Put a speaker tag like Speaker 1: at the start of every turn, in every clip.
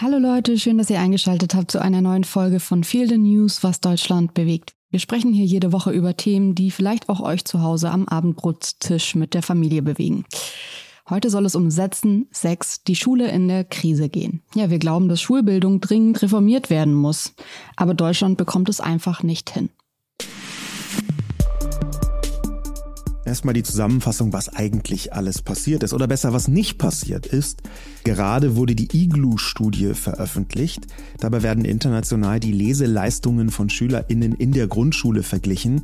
Speaker 1: Hallo Leute, schön, dass ihr eingeschaltet habt zu einer neuen Folge von Feel the News, was Deutschland bewegt. Wir sprechen hier jede Woche über Themen, die vielleicht auch euch zu Hause am Abendbrotstisch mit der Familie bewegen. Heute soll es um Setzen, Sex, die Schule in der Krise gehen. Ja, wir glauben, dass Schulbildung dringend reformiert werden muss. Aber Deutschland bekommt es einfach nicht hin.
Speaker 2: Erstmal die Zusammenfassung, was eigentlich alles passiert ist oder besser, was nicht passiert ist. Gerade wurde die IGLU-Studie veröffentlicht. Dabei werden international die Leseleistungen von SchülerInnen in der Grundschule verglichen.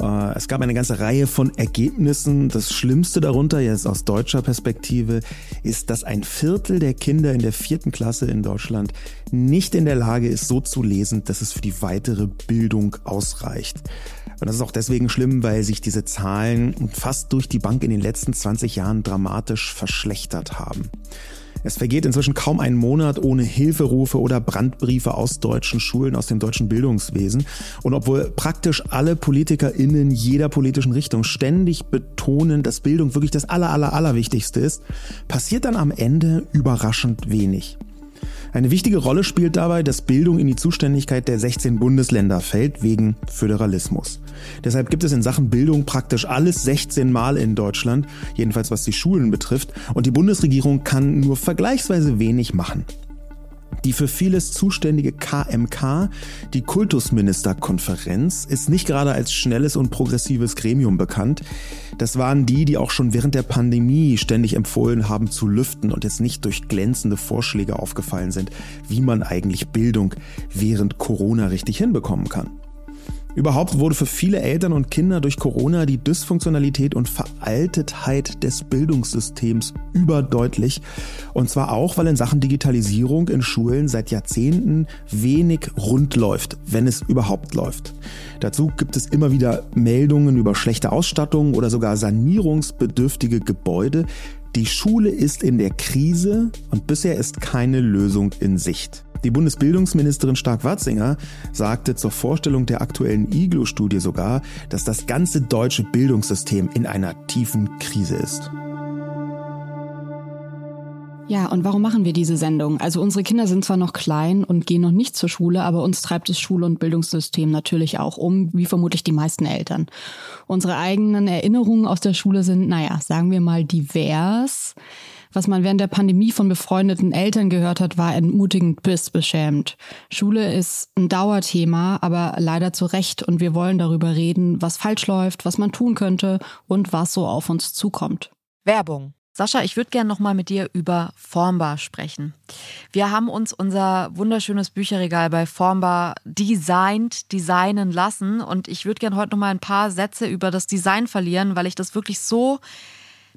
Speaker 2: Äh, es gab eine ganze Reihe von Ergebnissen. Das Schlimmste darunter, jetzt aus deutscher Perspektive, ist, dass ein Viertel der Kinder in der vierten Klasse in Deutschland nicht in der Lage ist, so zu lesen, dass es für die weitere Bildung ausreicht. Und das ist auch deswegen schlimm, weil sich diese Zahlen fast durch die Bank in den letzten 20 Jahren dramatisch verschlechtert haben. Es vergeht inzwischen kaum ein Monat ohne Hilferufe oder Brandbriefe aus deutschen Schulen, aus dem deutschen Bildungswesen. Und obwohl praktisch alle PolitikerInnen jeder politischen Richtung ständig betonen, dass Bildung wirklich das aller, aller, allerwichtigste ist, passiert dann am Ende überraschend wenig. Eine wichtige Rolle spielt dabei, dass Bildung in die Zuständigkeit der 16 Bundesländer fällt wegen Föderalismus. Deshalb gibt es in Sachen Bildung praktisch alles 16 Mal in Deutschland, jedenfalls was die Schulen betrifft, und die Bundesregierung kann nur vergleichsweise wenig machen. Die für vieles zuständige KMK, die Kultusministerkonferenz, ist nicht gerade als schnelles und progressives Gremium bekannt. Das waren die, die auch schon während der Pandemie ständig empfohlen haben zu lüften und jetzt nicht durch glänzende Vorschläge aufgefallen sind, wie man eigentlich Bildung während Corona richtig hinbekommen kann. Überhaupt wurde für viele Eltern und Kinder durch Corona die Dysfunktionalität und Veraltetheit des Bildungssystems überdeutlich. Und zwar auch, weil in Sachen Digitalisierung in Schulen seit Jahrzehnten wenig rund läuft, wenn es überhaupt läuft. Dazu gibt es immer wieder Meldungen über schlechte Ausstattung oder sogar sanierungsbedürftige Gebäude. Die Schule ist in der Krise und bisher ist keine Lösung in Sicht. Die Bundesbildungsministerin Stark-Watzinger sagte zur Vorstellung der aktuellen IGLO-Studie sogar, dass das ganze deutsche Bildungssystem in einer tiefen Krise ist.
Speaker 1: Ja, und warum machen wir diese Sendung? Also unsere Kinder sind zwar noch klein und gehen noch nicht zur Schule, aber uns treibt das Schul- und Bildungssystem natürlich auch um, wie vermutlich die meisten Eltern. Unsere eigenen Erinnerungen aus der Schule sind, naja, sagen wir mal divers. Was man während der Pandemie von befreundeten Eltern gehört hat, war entmutigend bis beschämt. Schule ist ein Dauerthema, aber leider zu Recht und wir wollen darüber reden, was falsch läuft, was man tun könnte und was so auf uns zukommt.
Speaker 3: Werbung. Sascha, ich würde gerne nochmal mit dir über Formbar sprechen. Wir haben uns unser wunderschönes Bücherregal bei Formbar designt, designen lassen und ich würde gerne heute nochmal ein paar Sätze über das Design verlieren, weil ich das wirklich so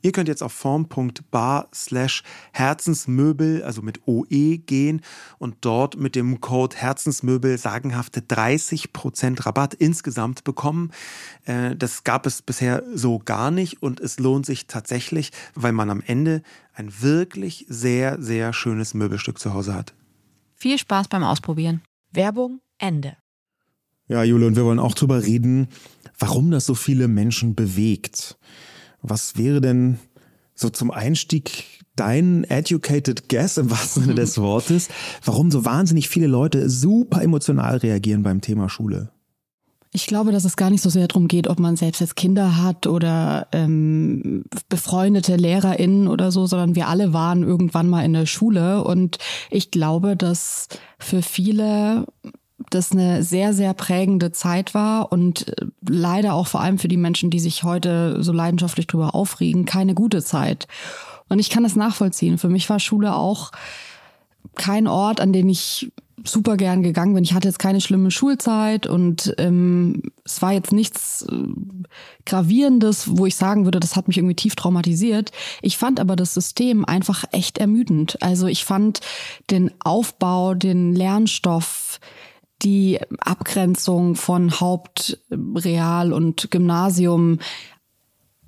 Speaker 2: Ihr könnt jetzt auf form.bar slash Herzensmöbel, also mit OE gehen und dort mit dem Code Herzensmöbel sagenhafte 30% Rabatt insgesamt bekommen. Äh, das gab es bisher so gar nicht und es lohnt sich tatsächlich, weil man am Ende ein wirklich sehr, sehr schönes Möbelstück zu Hause hat.
Speaker 3: Viel Spaß beim Ausprobieren. Werbung Ende.
Speaker 2: Ja, Jule, und wir wollen auch drüber reden, warum das so viele Menschen bewegt. Was wäre denn so zum Einstieg dein educated guess im wahrsten Sinne des Wortes, warum so wahnsinnig viele Leute super emotional reagieren beim Thema Schule?
Speaker 1: Ich glaube, dass es gar nicht so sehr darum geht, ob man selbst jetzt Kinder hat oder ähm, befreundete LehrerInnen oder so, sondern wir alle waren irgendwann mal in der Schule. Und ich glaube, dass für viele das eine sehr, sehr prägende Zeit war und äh, leider auch vor allem für die Menschen, die sich heute so leidenschaftlich drüber aufregen, keine gute Zeit. Und ich kann das nachvollziehen. Für mich war Schule auch kein Ort, an den ich super gern gegangen bin. Ich hatte jetzt keine schlimme Schulzeit und ähm, es war jetzt nichts äh, Gravierendes, wo ich sagen würde, das hat mich irgendwie tief traumatisiert. Ich fand aber das System einfach echt ermüdend. Also ich fand den Aufbau, den Lernstoff, die Abgrenzung von Haupt, Real und Gymnasium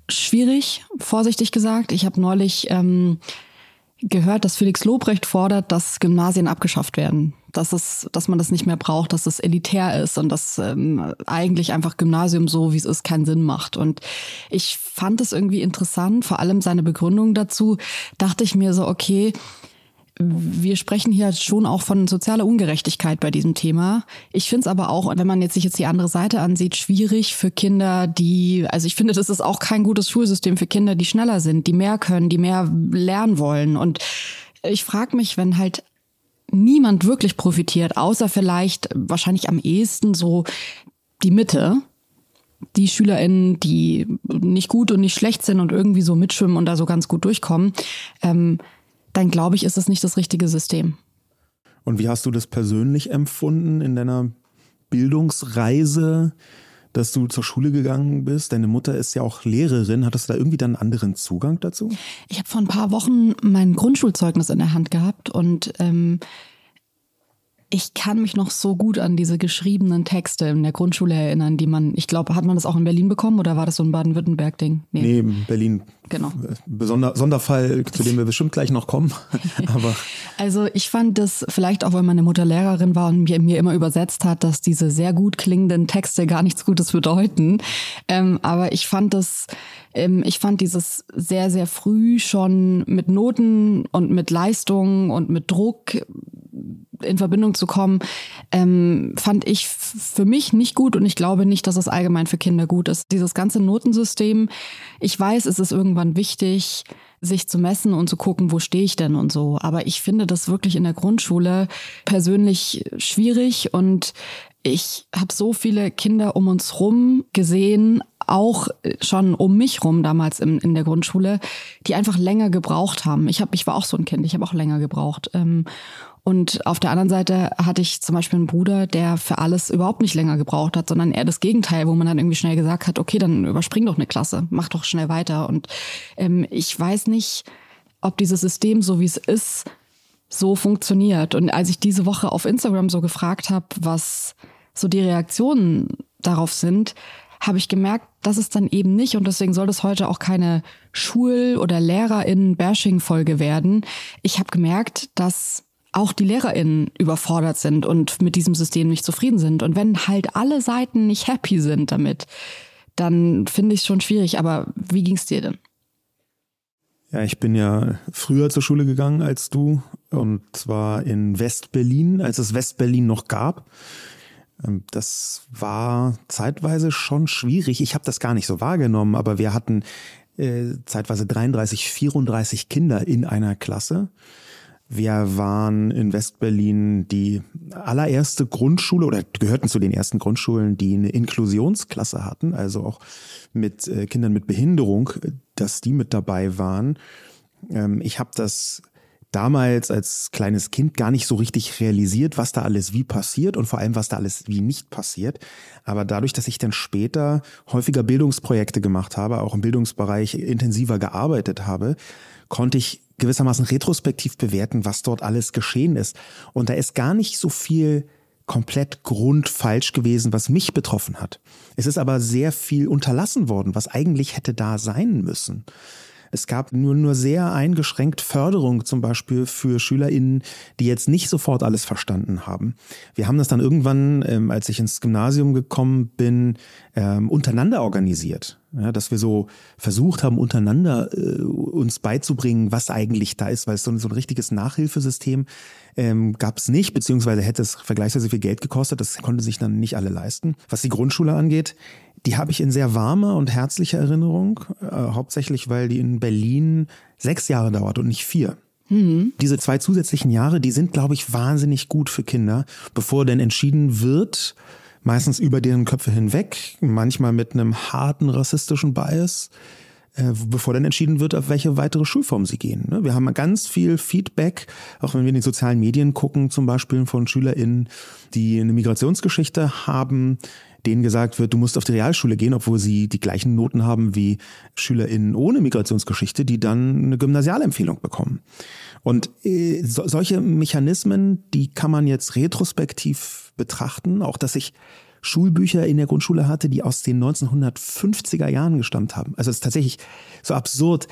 Speaker 1: schwierig, vorsichtig gesagt. Ich habe neulich ähm, gehört, dass Felix Lobrecht fordert, dass Gymnasien abgeschafft werden. Dass, es, dass man das nicht mehr braucht, dass es elitär ist und dass ähm, eigentlich einfach Gymnasium so, wie es ist, keinen Sinn macht. Und ich fand es irgendwie interessant, vor allem seine Begründung dazu, dachte ich mir so, okay, wir sprechen hier schon auch von sozialer Ungerechtigkeit bei diesem Thema. Ich finde es aber auch, wenn man jetzt sich jetzt die andere Seite ansieht, schwierig für Kinder, die, also ich finde, das ist auch kein gutes Schulsystem für Kinder, die schneller sind, die mehr können, die mehr lernen wollen. Und ich frage mich, wenn halt niemand wirklich profitiert, außer vielleicht wahrscheinlich am ehesten so die Mitte, die SchülerInnen, die nicht gut und nicht schlecht sind und irgendwie so mitschwimmen und da so ganz gut durchkommen, ähm, dann glaube ich, ist es nicht das richtige System.
Speaker 2: Und wie hast du das persönlich empfunden in deiner Bildungsreise, dass du zur Schule gegangen bist? Deine Mutter ist ja auch Lehrerin. Hattest du da irgendwie dann einen anderen Zugang dazu?
Speaker 1: Ich habe vor ein paar Wochen mein Grundschulzeugnis in der Hand gehabt und ähm, ich kann mich noch so gut an diese geschriebenen Texte in der Grundschule erinnern, die man, ich glaube, hat man das auch in Berlin bekommen oder war das so ein Baden-Württemberg-Ding?
Speaker 2: Nee. nee, Berlin. Genau. Besonder, Sonderfall, zu dem wir bestimmt gleich noch kommen. Aber
Speaker 1: also ich fand das vielleicht auch, weil meine Mutter Lehrerin war und mir, mir immer übersetzt hat, dass diese sehr gut klingenden Texte gar nichts Gutes bedeuten. Ähm, aber ich fand das, ähm, ich fand dieses sehr, sehr früh schon mit Noten und mit Leistung und mit Druck in Verbindung zu kommen, ähm, fand ich für mich nicht gut und ich glaube nicht, dass es allgemein für Kinder gut ist. Dieses ganze Notensystem, ich weiß, es ist irgendwann wichtig, sich zu messen und zu gucken, wo stehe ich denn und so. Aber ich finde das wirklich in der Grundschule persönlich schwierig und ich habe so viele Kinder um uns rum gesehen, auch schon um mich rum damals in, in der Grundschule, die einfach länger gebraucht haben. Ich hab, ich war auch so ein Kind, ich habe auch länger gebraucht. Ähm, und auf der anderen Seite hatte ich zum Beispiel einen Bruder, der für alles überhaupt nicht länger gebraucht hat, sondern eher das Gegenteil, wo man dann irgendwie schnell gesagt hat, okay, dann überspring doch eine Klasse, mach doch schnell weiter. Und ähm, ich weiß nicht, ob dieses System, so wie es ist, so funktioniert. Und als ich diese Woche auf Instagram so gefragt habe, was so die Reaktionen darauf sind, habe ich gemerkt, dass es dann eben nicht und deswegen soll das heute auch keine Schul- oder Lehrerinnen-Bashing-Folge werden. Ich habe gemerkt, dass auch die LehrerInnen überfordert sind und mit diesem System nicht zufrieden sind. Und wenn halt alle Seiten nicht happy sind damit, dann finde ich es schon schwierig. Aber wie ging es dir denn?
Speaker 2: Ja, ich bin ja früher zur Schule gegangen als du und zwar in Westberlin, als es Westberlin noch gab. Ähm, das war zeitweise schon schwierig. Ich habe das gar nicht so wahrgenommen, aber wir hatten äh, zeitweise 33, 34 Kinder in einer Klasse. Wir waren in Westberlin die allererste Grundschule oder gehörten zu den ersten Grundschulen, die eine Inklusionsklasse hatten, also auch mit äh, Kindern mit Behinderung, dass die mit dabei waren. Ähm, ich habe das damals als kleines Kind gar nicht so richtig realisiert, was da alles wie passiert und vor allem, was da alles wie nicht passiert. Aber dadurch, dass ich dann später häufiger Bildungsprojekte gemacht habe, auch im Bildungsbereich intensiver gearbeitet habe, konnte ich gewissermaßen retrospektiv bewerten, was dort alles geschehen ist. Und da ist gar nicht so viel komplett grundfalsch gewesen, was mich betroffen hat. Es ist aber sehr viel unterlassen worden, was eigentlich hätte da sein müssen. Es gab nur, nur sehr eingeschränkt Förderung zum Beispiel für SchülerInnen, die jetzt nicht sofort alles verstanden haben. Wir haben das dann irgendwann, ähm, als ich ins Gymnasium gekommen bin, ähm, untereinander organisiert. Ja, dass wir so versucht haben, untereinander äh, uns beizubringen, was eigentlich da ist, weil es so, so ein richtiges Nachhilfesystem ähm, gab es nicht, beziehungsweise hätte es vergleichsweise viel Geld gekostet. Das konnte sich dann nicht alle leisten. Was die Grundschule angeht, die habe ich in sehr warmer und herzlicher Erinnerung, äh, hauptsächlich weil die in Berlin sechs Jahre dauert und nicht vier. Mhm. Diese zwei zusätzlichen Jahre, die sind, glaube ich, wahnsinnig gut für Kinder, bevor denn entschieden wird, meistens über deren Köpfe hinweg, manchmal mit einem harten rassistischen Bias, äh, bevor dann entschieden wird, auf welche weitere Schulform sie gehen. Ne? Wir haben ganz viel Feedback, auch wenn wir in die sozialen Medien gucken, zum Beispiel von SchülerInnen, die eine Migrationsgeschichte haben, denen gesagt wird, du musst auf die Realschule gehen, obwohl sie die gleichen Noten haben wie SchülerInnen ohne Migrationsgeschichte, die dann eine Gymnasialempfehlung bekommen. Und äh, so, solche Mechanismen, die kann man jetzt retrospektiv betrachten, auch dass ich Schulbücher in der Grundschule hatte, die aus den 1950er Jahren gestammt haben. Also es ist tatsächlich so absurd.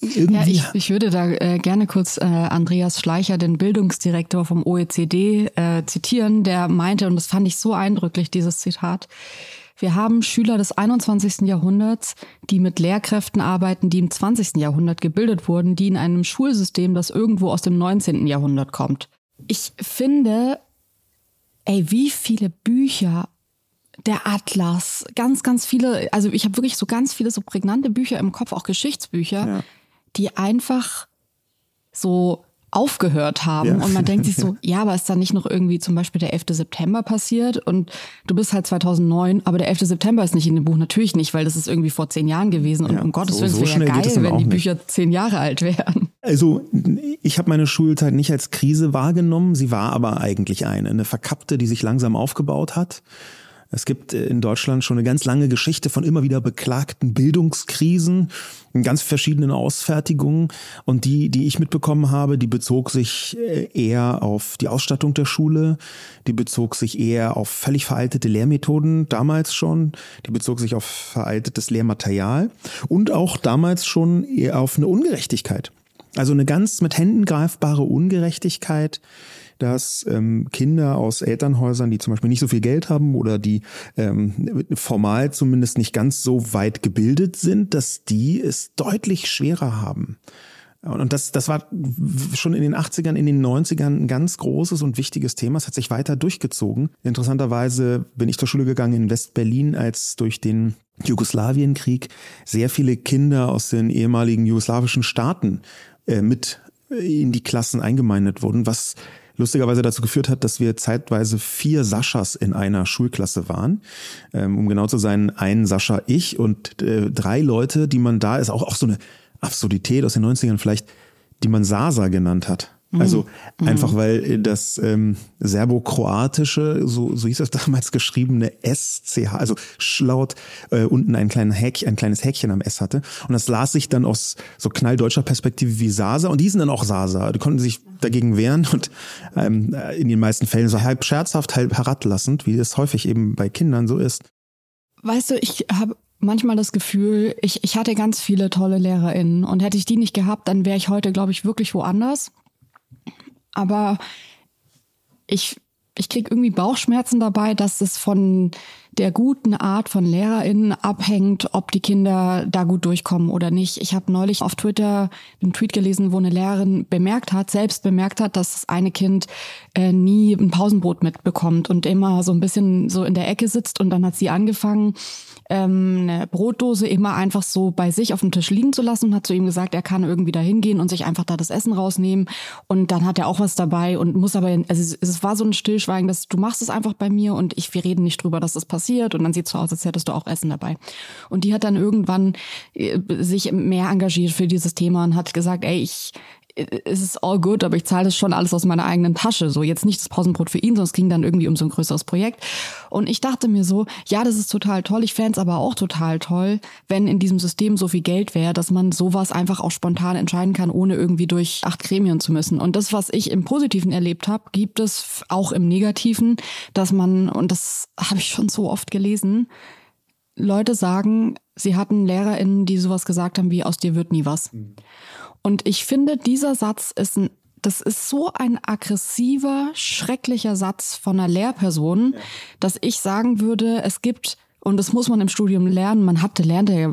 Speaker 1: Irgendwie ja, ich, ich würde da äh, gerne kurz äh, Andreas Schleicher, den Bildungsdirektor vom OECD, äh, zitieren, der meinte, und das fand ich so eindrücklich, dieses Zitat, wir haben Schüler des 21. Jahrhunderts, die mit Lehrkräften arbeiten, die im 20. Jahrhundert gebildet wurden, die in einem Schulsystem, das irgendwo aus dem 19. Jahrhundert kommt. Ich finde, ey, wie viele Bücher der Atlas, ganz, ganz viele, also ich habe wirklich so ganz viele so prägnante Bücher im Kopf, auch Geschichtsbücher, ja. die einfach so aufgehört haben. Ja. Und man denkt sich so, ja, aber ist da nicht noch irgendwie zum Beispiel der 11. September passiert? Und du bist halt 2009, aber der 11. September ist nicht in dem Buch. Natürlich nicht, weil das ist irgendwie vor zehn Jahren gewesen. Und ja, um Gottes Willen, so, es wäre ja geil, wenn die Bücher nicht. zehn Jahre alt wären.
Speaker 2: Also ich habe meine Schulzeit nicht als Krise wahrgenommen. Sie war aber eigentlich eine, eine verkappte, die sich langsam aufgebaut hat. Es gibt äh, in Deutschland schon eine ganz lange Geschichte von immer wieder beklagten Bildungskrisen in ganz verschiedenen Ausfertigungen. Und die, die ich mitbekommen habe, die bezog sich äh, eher auf die Ausstattung der Schule, die bezog sich eher auf völlig veraltete Lehrmethoden damals schon, die bezog sich auf veraltetes Lehrmaterial und auch damals schon eher auf eine Ungerechtigkeit. Also eine ganz mit Händen greifbare Ungerechtigkeit, dass ähm, Kinder aus Elternhäusern, die zum Beispiel nicht so viel Geld haben oder die ähm, formal zumindest nicht ganz so weit gebildet sind, dass die es deutlich schwerer haben. Und das, das war schon in den 80ern, in den 90ern ein ganz großes und wichtiges Thema. Es hat sich weiter durchgezogen. Interessanterweise bin ich zur Schule gegangen in West-Berlin, als durch den Jugoslawienkrieg sehr viele Kinder aus den ehemaligen jugoslawischen Staaten äh, mit in die Klassen eingemeindet wurden, was lustigerweise dazu geführt hat, dass wir zeitweise vier Saschas in einer Schulklasse waren. Ähm, um genau zu sein, ein Sascha, ich und äh, drei Leute, die man da ist, auch, auch so eine Absurdität aus den 90ern vielleicht, die man Sasa genannt hat. Also mhm. einfach weil das ähm, serbokroatische, so, so hieß das damals geschriebene SCH, also Schlaut, äh, unten ein, kleinen Häkchen, ein kleines Häkchen am S hatte. Und das las sich dann aus so knalldeutscher Perspektive wie Sasa und die sind dann auch Sasa. Die konnten sich dagegen wehren und ähm, in den meisten Fällen so halb scherzhaft, halb herablassend, wie es häufig eben bei Kindern so ist.
Speaker 1: Weißt du, ich habe manchmal das Gefühl, ich, ich hatte ganz viele tolle LehrerInnen und hätte ich die nicht gehabt, dann wäre ich heute, glaube ich, wirklich woanders. Aber ich, ich kriege irgendwie Bauchschmerzen dabei, dass es von der guten Art von LehrerInnen abhängt, ob die Kinder da gut durchkommen oder nicht. Ich habe neulich auf Twitter einen Tweet gelesen, wo eine Lehrerin bemerkt hat, selbst bemerkt hat, dass das eine Kind äh, nie ein Pausenbrot mitbekommt und immer so ein bisschen so in der Ecke sitzt und dann hat sie angefangen, ähm, eine Brotdose immer einfach so bei sich auf dem Tisch liegen zu lassen und hat zu ihm gesagt, er kann irgendwie da hingehen und sich einfach da das Essen rausnehmen und dann hat er auch was dabei und muss aber, also es war so ein Stillschweigen, dass du machst es einfach bei mir und ich, wir reden nicht drüber, dass das passiert und dann sieht es so aus, als hättest du auch Essen dabei. Und die hat dann irgendwann äh, sich mehr engagiert für dieses Thema und hat gesagt, ey, ich, es ist all good, aber ich zahle das schon alles aus meiner eigenen Tasche. So jetzt nicht das Pausenbrot für ihn, es ging dann irgendwie um so ein größeres Projekt. Und ich dachte mir so, ja, das ist total toll. Ich fände es aber auch total toll, wenn in diesem System so viel Geld wäre, dass man sowas einfach auch spontan entscheiden kann, ohne irgendwie durch acht Gremien zu müssen. Und das, was ich im Positiven erlebt habe, gibt es auch im Negativen, dass man, und das habe ich schon so oft gelesen, Leute sagen, sie hatten LehrerInnen, die sowas gesagt haben wie aus dir wird nie was. Mhm. Und ich finde, dieser Satz ist ein das ist so ein aggressiver, schrecklicher Satz von einer Lehrperson, ja. dass ich sagen würde, es gibt und das muss man im Studium lernen. Man hatte, lernt ja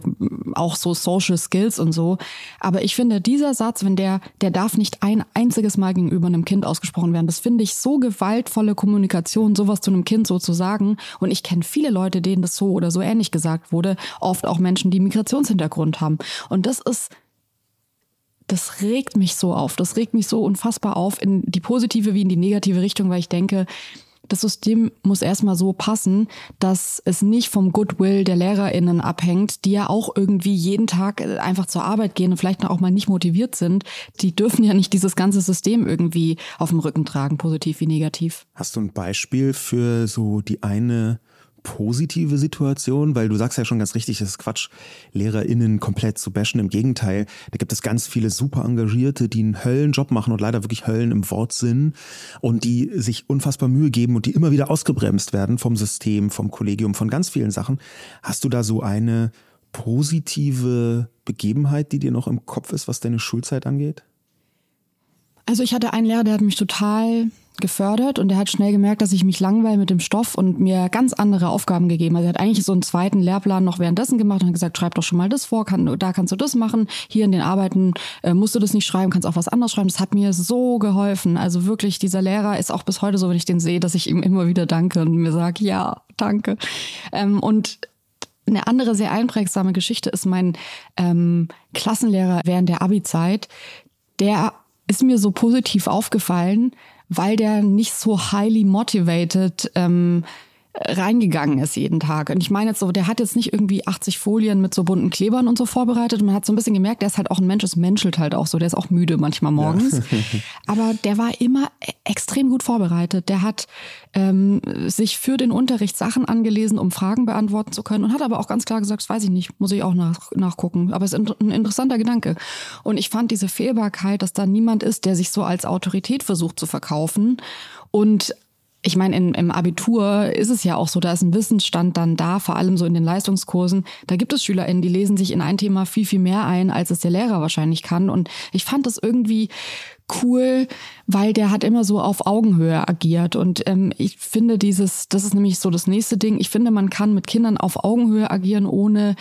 Speaker 1: auch so Social Skills und so. Aber ich finde, dieser Satz, wenn der, der darf nicht ein einziges Mal gegenüber einem Kind ausgesprochen werden. Das finde ich so gewaltvolle Kommunikation, sowas zu einem Kind so zu sagen. Und ich kenne viele Leute, denen das so oder so ähnlich gesagt wurde. Oft auch Menschen, die Migrationshintergrund haben. Und das ist, das regt mich so auf. Das regt mich so unfassbar auf in die positive wie in die negative Richtung, weil ich denke, das System muss erstmal so passen, dass es nicht vom Goodwill der LehrerInnen abhängt, die ja auch irgendwie jeden Tag äh, einfach zur Arbeit gehen und vielleicht auch mal nicht motiviert sind. Die dürfen ja nicht dieses ganze System irgendwie auf dem Rücken tragen, positiv wie negativ.
Speaker 2: Hast du ein Beispiel für so die eine positive Situation, weil du sagst ja schon ganz richtig, es ist Quatsch, LehrerInnen komplett zu bashen. Im Gegenteil, da gibt es ganz viele super Engagierte, die einen Höllenjob machen und leider wirklich Höllen im Wortsinn und die sich unfassbar Mühe geben und die immer wieder ausgebremst werden vom System, vom Kollegium, von ganz vielen Sachen. Hast du da so eine positive Begebenheit, die dir noch im Kopf ist, was deine Schulzeit angeht?
Speaker 1: Also ich hatte einen Lehrer, der hat mich total gefördert und er hat schnell gemerkt, dass ich mich langweile mit dem Stoff und mir ganz andere Aufgaben gegeben. Also er hat eigentlich so einen zweiten Lehrplan noch währenddessen gemacht und gesagt, schreib doch schon mal das vor, kann, da kannst du das machen, hier in den Arbeiten äh, musst du das nicht schreiben, kannst auch was anderes schreiben. Das hat mir so geholfen. Also wirklich, dieser Lehrer ist auch bis heute so, wenn ich den sehe, dass ich ihm immer wieder danke und mir sage, ja, danke. Ähm, und eine andere sehr einprägsame Geschichte ist mein ähm, Klassenlehrer während der Abi-Zeit. Der ist mir so positiv aufgefallen, weil der nicht so highly motivated ähm, reingegangen ist jeden Tag. Und ich meine jetzt so, der hat jetzt nicht irgendwie 80 Folien mit so bunten Klebern und so vorbereitet. Und man hat so ein bisschen gemerkt, der ist halt auch ein Mensch, es menschelt halt auch so, der ist auch müde manchmal morgens. Ja. Aber der war immer e-, extrem gut vorbereitet. Der hat ähm, sich für den Unterricht Sachen angelesen, um Fragen beantworten zu können und hat aber auch ganz klar gesagt, das weiß ich nicht, muss ich auch nach, nachgucken. Aber es ist ein interessanter Gedanke. Und ich fand diese Fehlbarkeit, dass da niemand ist, der sich so als Autorität versucht zu verkaufen und ich meine, in, im Abitur ist es ja auch so, da ist ein Wissensstand dann da, vor allem so in den Leistungskursen. Da gibt es SchülerInnen, die lesen sich in ein Thema viel, viel mehr ein, als es der Lehrer wahrscheinlich kann. Und ich fand das irgendwie cool, weil der hat immer so auf Augenhöhe agiert. Und ähm, ich finde dieses, das ist nämlich so das nächste Ding, ich finde, man kann mit Kindern auf Augenhöhe agieren, ohne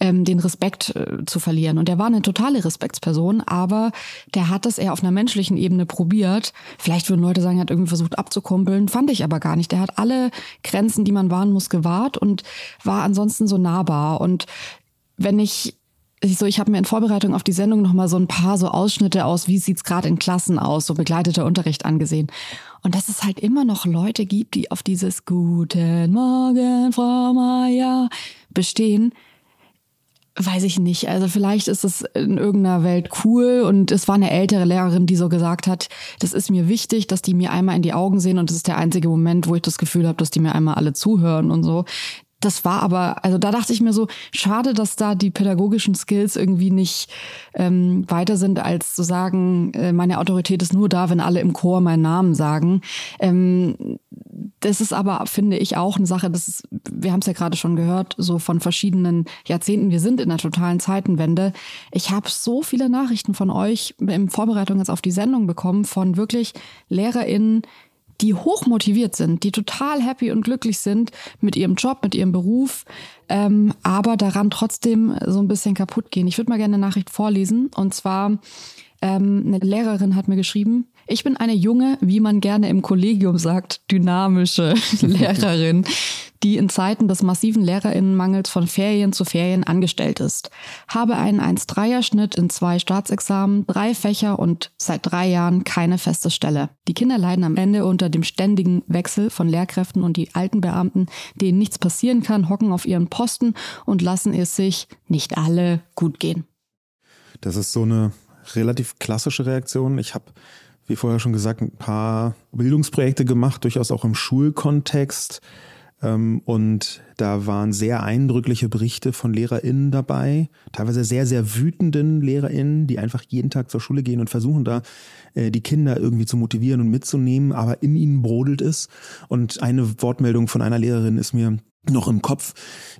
Speaker 1: ähm, den Respekt äh, zu verlieren. Und der war eine totale Respektsperson, aber der hat das eher auf einer menschlichen Ebene probiert. Vielleicht würden Leute sagen, er hat irgendwie versucht abzukumpeln, fand ich aber gar nicht. Der hat alle Grenzen, die man wahren muss, gewahrt und war ansonsten so nahbar. Und wenn ich ich so, ich habe mir in Vorbereitung auf die Sendung noch mal so ein paar so Ausschnitte aus, wie sieht's gerade in Klassen aus, so begleiteter Unterricht angesehen. Und dass es halt immer noch Leute gibt, die auf dieses Guten Morgen, Frau Meier bestehen, weiß ich nicht. Also vielleicht ist es in irgendeiner Welt cool und es war eine ältere Lehrerin, die so gesagt hat, das ist mir wichtig, dass die mir einmal in die Augen sehen und das ist der einzige Moment, wo ich das Gefühl habe, dass die mir einmal alle zuhören und so das war aber, also da dachte ich mir so, schade, dass da die pädagogischen Skills irgendwie nicht ähm, weiter sind, als zu sagen, äh, meine Autorität ist nur da, wenn alle im Chor meinen Namen sagen. Ähm, das ist aber, finde ich, auch eine Sache, das ist, wir haben es ja gerade schon gehört, so von verschiedenen Jahrzehnten. Wir sind in der totalen Zeitenwende. Ich habe so viele Nachrichten von euch in Vorbereitung jetzt auf die Sendung bekommen, von wirklich LehrerInnen, die hoch motiviert sind, die total happy und glücklich sind mit ihrem Job, mit ihrem Beruf, ähm, aber daran trotzdem so ein bisschen kaputt gehen. Ich würde mal gerne eine Nachricht vorlesen. Und zwar, ähm, eine Lehrerin hat mir geschrieben, ich bin eine junge, wie man gerne im Kollegium sagt, dynamische Lehrerin, die in Zeiten des massiven Lehrerinnenmangels von Ferien zu Ferien angestellt ist. Habe einen 1-3er-Schnitt in zwei Staatsexamen, drei Fächer und seit drei Jahren keine feste Stelle. Die Kinder leiden am Ende unter dem ständigen Wechsel von Lehrkräften und die alten Beamten, denen nichts passieren kann, hocken auf ihren Posten und lassen es sich nicht alle gut gehen.
Speaker 2: Das ist so eine relativ klassische Reaktion. Ich habe wie vorher schon gesagt, ein paar Bildungsprojekte gemacht, durchaus auch im Schulkontext. Ähm, und da waren sehr eindrückliche Berichte von LehrerInnen dabei, teilweise sehr, sehr wütenden LehrerInnen, die einfach jeden Tag zur Schule gehen und versuchen da äh, die Kinder irgendwie zu motivieren und mitzunehmen, aber in ihnen brodelt es. Und eine Wortmeldung von einer Lehrerin ist mir noch im Kopf,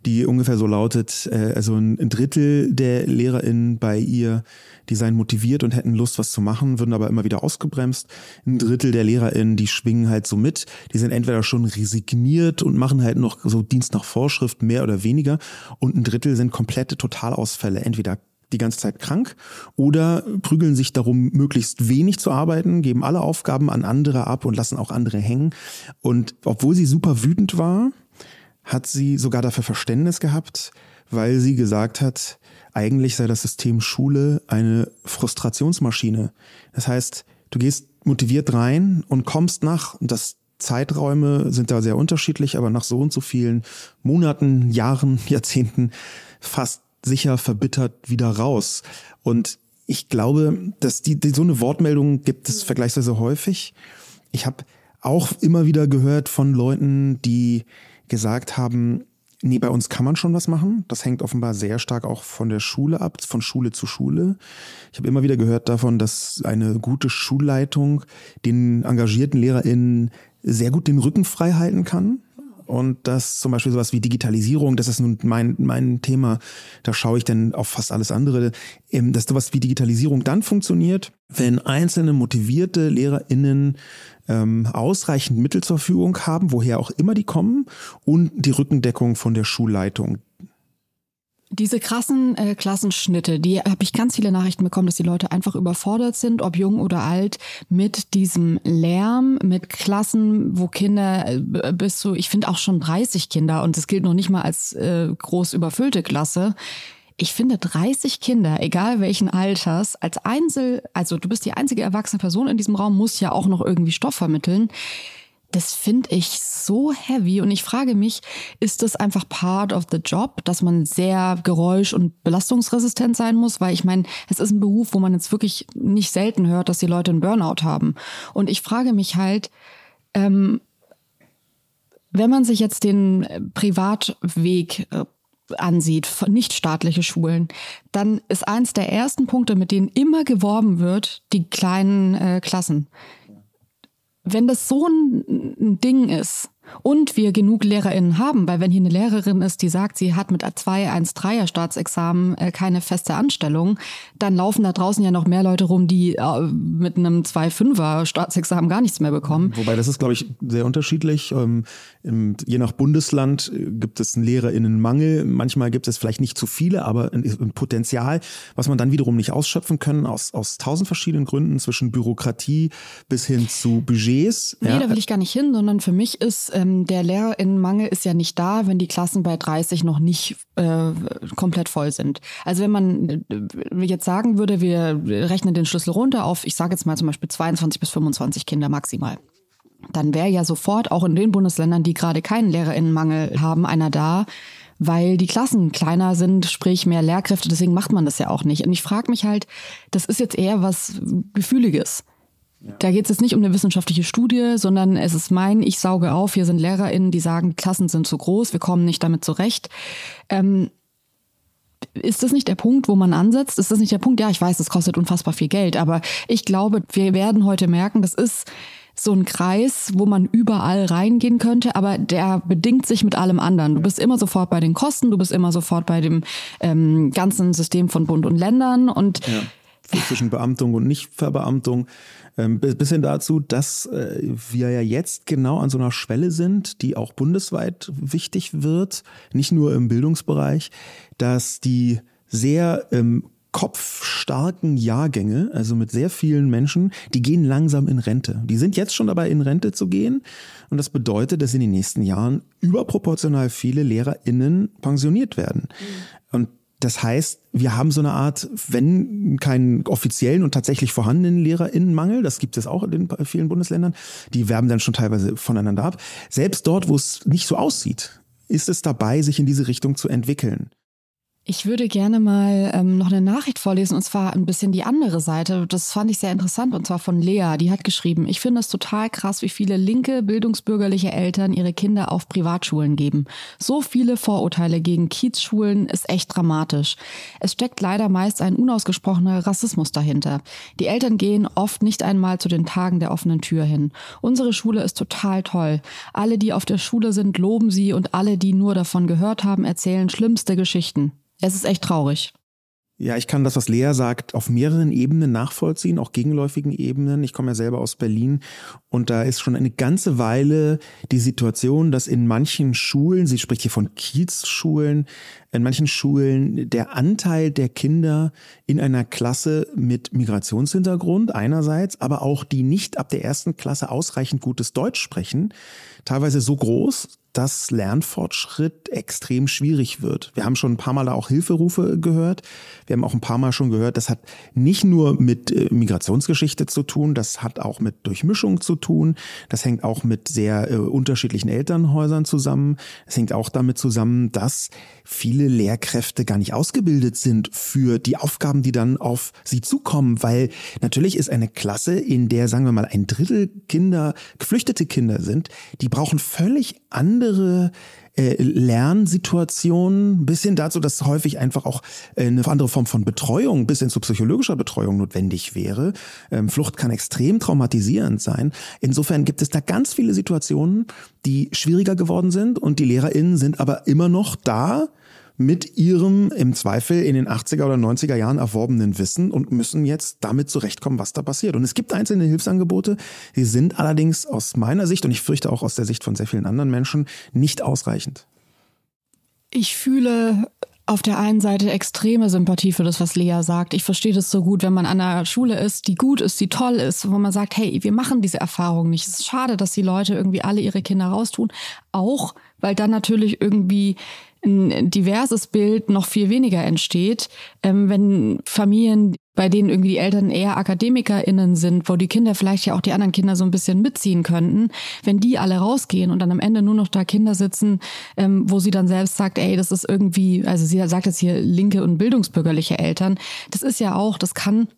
Speaker 2: die ungefähr so lautet, äh, also ein Drittel der LehrerInnen bei ihr, die seien motiviert und hätten Lust, was zu machen, würden aber immer wieder ausgebremst. Ein Drittel der LehrerInnen, die schwingen halt so mit, die sind entweder schon resigniert und machen halt noch so Dienst nach Vorschrift mehr oder weniger und ein Drittel sind komplette Totalausfälle, entweder die ganze Zeit krank oder prügeln sich darum, möglichst wenig zu arbeiten, geben alle Aufgaben an andere ab und lassen auch andere hängen. Und obwohl sie super wütend war, hat sie sogar dafür Verständnis gehabt, weil sie gesagt hat, eigentlich sei das System Schule eine Frustrationsmaschine. Das heißt, du gehst motiviert rein und kommst nach, und das Zeiträume sind da sehr unterschiedlich, aber nach so und so vielen Monaten, Jahren, Jahrzehnten fast sicher verbittert wieder raus. Und ich glaube, dass die, die so eine Wortmeldung gibt es vergleichsweise häufig. Ich habe auch immer wieder gehört von Leuten, die gesagt haben, nee, bei uns kann man schon was machen. Das hängt offenbar sehr stark auch von der Schule ab, von Schule zu Schule. Ich habe immer wieder gehört davon, dass eine gute Schulleitung den engagierten LehrerInnen sehr gut den Rücken frei halten kann. Und dass zum Beispiel sowas wie Digitalisierung, das ist nun mein, mein Thema, da schaue ich dann auf fast alles andere, ähm, dass sowas wie Digitalisierung dann funktioniert, wenn einzelne motivierte LehrerInnen ähm, ausreichend Mittel zur Verfügung haben, woher auch immer die kommen, und die Rückendeckung von der Schulleitung.
Speaker 1: Diese krassen äh, Klassenschnitte, die habe ich ganz viele Nachrichten bekommen, dass die Leute einfach überfordert sind, ob jung oder alt, mit diesem Lärm, mit Klassen, wo Kinder äh, bis zu, ich finde auch schon 30 Kinder und das gilt noch nicht mal als äh, groß überfüllte Klasse. Ich finde 30 Kinder, egal welchen Alters, als Einzel, also du bist die einzige erwachsene Person in diesem Raum, muss ja auch noch irgendwie Stoff vermitteln das finde ich so heavy und ich frage mich, ist das einfach part of the job, dass man sehr geräusch- und belastungsresistent sein muss? Weil ich meine, es ist ein Beruf, wo man jetzt wirklich nicht selten hört, dass die Leute einen Burnout haben. Und ich frage mich halt, ähm, wenn man sich jetzt den Privatweg äh, ansieht, nicht staatliche Schulen, dann ist eins der ersten Punkte, mit denen immer geworben wird, die kleinen äh, Klassen. Wenn das so ein Ding ist, und wir genug LehrerInnen haben, weil wenn hier eine Lehrerin ist, die sagt, sie hat mit A2, 1, 3er Staatsexamen äh, keine feste Anstellung, dann laufen da draußen ja noch mehr Leute rum, die äh, mit einem 2, 5er Staatsexamen gar nichts mehr bekommen.
Speaker 2: Wobei das ist, glaube ich, sehr unterschiedlich. Ähm, je nach Bundesland äh, gibt es einen LehrerInnenmangel. Manchmal gibt es vielleicht nicht zu viele, aber ein Potenzial, was man dann wiederum nicht ausschöpfen können, aus, aus tausend verschiedenen Gründen, zwischen Bürokratie bis hin zu Budgets.
Speaker 1: Nee, ja. da will ich gar nicht hin, sondern für mich ist ähm, der Lehrerinnenmangel ist ja nicht da, wenn die Klassen bei 30 noch nicht äh, komplett voll sind. Also wenn man äh, jetzt sagen würde, wir rechnen den Schlüssel runter auf, ich sage jetzt mal zum Beispiel 22 bis 25 Kinder maximal dann wäre ja sofort auch in den Bundesländern, die gerade keinen Lehrerinnenmangel haben, einer da, weil die Klassen kleiner sind, sprich mehr Lehrkräfte, deswegen macht man das ja auch nicht. Und ich frage mich halt, das ist jetzt eher was Gefühliges. Da geht es jetzt nicht um eine wissenschaftliche Studie, sondern es ist mein, ich sauge auf, hier sind LehrerInnen, die sagen, Klassen sind zu groß, wir kommen nicht damit zurecht. Ähm, ist das nicht der Punkt, wo man ansetzt? Ist das nicht der Punkt? Ja, ich weiß, das kostet unfassbar viel Geld, aber ich glaube, wir werden heute merken, das ist so ein Kreis, wo man überall reingehen könnte, aber der bedingt sich mit allem anderen. Du bist immer sofort bei den Kosten, du bist immer sofort bei dem ähm, ganzen System von Bund und Ländern und ja
Speaker 2: zwischen Beamtung und Nichtverbeamtung, ähm, bis hin dazu, dass äh, wir ja jetzt genau an so einer Schwelle sind, die auch bundesweit wichtig wird, nicht nur im Bildungsbereich, dass die sehr ähm, kopfstarken Jahrgänge, also mit sehr vielen Menschen, die gehen langsam in Rente. Die sind jetzt schon dabei, in Rente zu gehen. Und das bedeutet, dass in den nächsten Jahren überproportional viele LehrerInnen pensioniert werden. Das heißt, wir haben so eine Art, wenn keinen offiziellen und tatsächlich vorhandenen LehrerInnenmangel, das gibt es auch in vielen Bundesländern, die werben dann schon teilweise voneinander ab. Selbst dort, wo es nicht so aussieht, ist es dabei, sich in diese Richtung zu entwickeln.
Speaker 1: Ich würde gerne mal ähm, noch eine Nachricht vorlesen und zwar ein bisschen die andere Seite. Das fand ich sehr interessant und zwar von Lea. Die hat geschrieben, ich finde es total krass, wie viele linke, bildungsbürgerliche Eltern ihre Kinder auf Privatschulen geben. So viele Vorurteile gegen Kiezschulen ist echt dramatisch. Es steckt leider meist ein unausgesprochener Rassismus dahinter. Die Eltern gehen oft nicht einmal zu den Tagen der offenen Tür hin. Unsere Schule ist total toll. Alle, die auf der Schule sind, loben sie und alle, die nur davon gehört haben, erzählen schlimmste Geschichten. Es ist echt traurig.
Speaker 2: Ja, ich kann das, was Lea sagt, auf mehreren Ebenen nachvollziehen, auch gegenläufigen Ebenen. Ich komme ja selber aus Berlin und da ist schon eine ganze Weile die Situation, dass in manchen Schulen, sie spricht hier von Kiezschulen, in manchen Schulen der Anteil der Kinder in einer Klasse mit Migrationshintergrund einerseits, aber auch die nicht ab der ersten Klasse ausreichend gutes Deutsch sprechen, teilweise so groß, dass Lernfortschritt extrem schwierig wird. Wir haben schon ein paar Mal da auch Hilferufe gehört. Wir haben auch ein paar Mal schon gehört, das hat nicht nur mit äh, Migrationsgeschichte zu tun, das hat auch mit Durchmischung zu tun. Das hängt auch mit sehr äh, unterschiedlichen Elternhäusern zusammen. Es hängt auch damit zusammen, dass viele Lehrkräfte gar nicht ausgebildet sind für die Aufgaben, die dann auf sie zukommen, weil natürlich ist eine Klasse, in der, sagen wir mal, ein Drittel Kinder, geflüchtete Kinder sind, die brauchen völlig andere äh, Lernsituationen, bis hin dazu, dass häufig einfach auch äh, eine andere Form von Betreuung bis hin zu psychologischer Betreuung notwendig wäre. Ähm, Flucht kann extrem traumatisierend sein. Insofern gibt es da ganz viele Situationen, die schwieriger geworden sind und die LehrerInnen sind aber immer noch da, mit ihrem im Zweifel in den 80er oder 90er Jahren erworbenen Wissen und müssen jetzt damit zurechtkommen, was da passiert. Und es gibt einzelne Hilfsangebote, die sind allerdings aus meiner Sicht und ich fürchte auch aus der Sicht von sehr vielen anderen Menschen nicht ausreichend.
Speaker 1: Ich fühle auf der einen Seite extreme Sympathie für das, was Lea sagt. Ich verstehe das so gut, wenn man an einer Schule ist, die gut ist, die toll ist, wo man sagt, hey, wir machen diese Erfahrung nicht. Es ist schade, dass die Leute irgendwie alle ihre Kinder raustun. Auch, weil dann natürlich irgendwie ein diverses Bild noch viel weniger entsteht, ähm, wenn Familien, bei denen irgendwie die Eltern eher AkademikerInnen sind, wo die Kinder vielleicht ja auch die anderen Kinder so ein bisschen mitziehen könnten, wenn die alle rausgehen und dann am Ende nur noch da Kinder sitzen, ähm, wo sie dann selbst sagt, ey, das ist irgendwie, also sie sagt jetzt hier linke und bildungsbürgerliche Eltern, das ist ja auch, das kann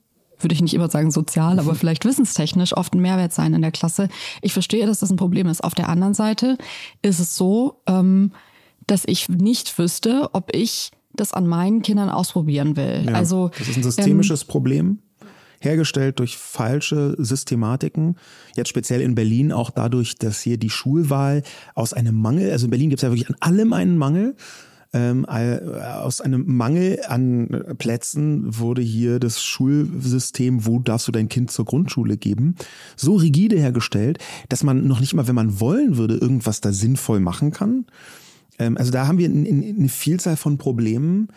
Speaker 1: würde ich nicht immer sagen sozial, aber vielleicht wissenstechnisch oft ein Mehrwert sein in der Klasse. Ich verstehe, dass das ein Problem ist. Auf der anderen Seite ist es so, ähm, dass ich nicht wüsste, ob ich das an meinen Kindern ausprobieren will. Ja, also
Speaker 2: das ist ein systemisches ähm, Problem hergestellt durch falsche Systematiken. Jetzt speziell in Berlin auch dadurch, dass hier die Schulwahl aus einem Mangel, also in Berlin gibt es ja wirklich an allem einen Mangel. Ähm, aus einem Mangel an Plätzen wurde hier das Schulsystem, wo darfst du dein Kind zur Grundschule geben, so rigide hergestellt, dass man noch nicht mal, wenn man wollen würde, irgendwas da sinnvoll machen kann. Ähm, also da haben wir eine Vielzahl von Problemen.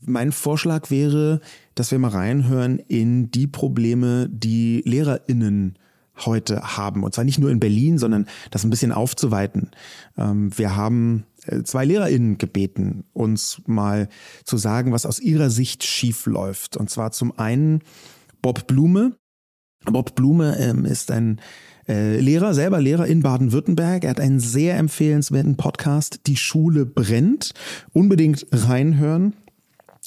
Speaker 2: Mein Vorschlag wäre, dass wir mal reinhören in die Probleme, die LehrerInnen heute haben. Und zwar nicht nur in Berlin, sondern das ein bisschen aufzuweiten. Ähm, wir haben äh, zwei LehrerInnen gebeten, uns mal zu sagen, was aus ihrer Sicht schief läuft. Und zwar zum einen Bob Blume. Bob Blume ähm, ist ein äh, Lehrer, selber Lehrer in Baden-Württemberg. Er hat einen sehr empfehlenswerten Podcast, Die Schule brennt. Unbedingt reinhören.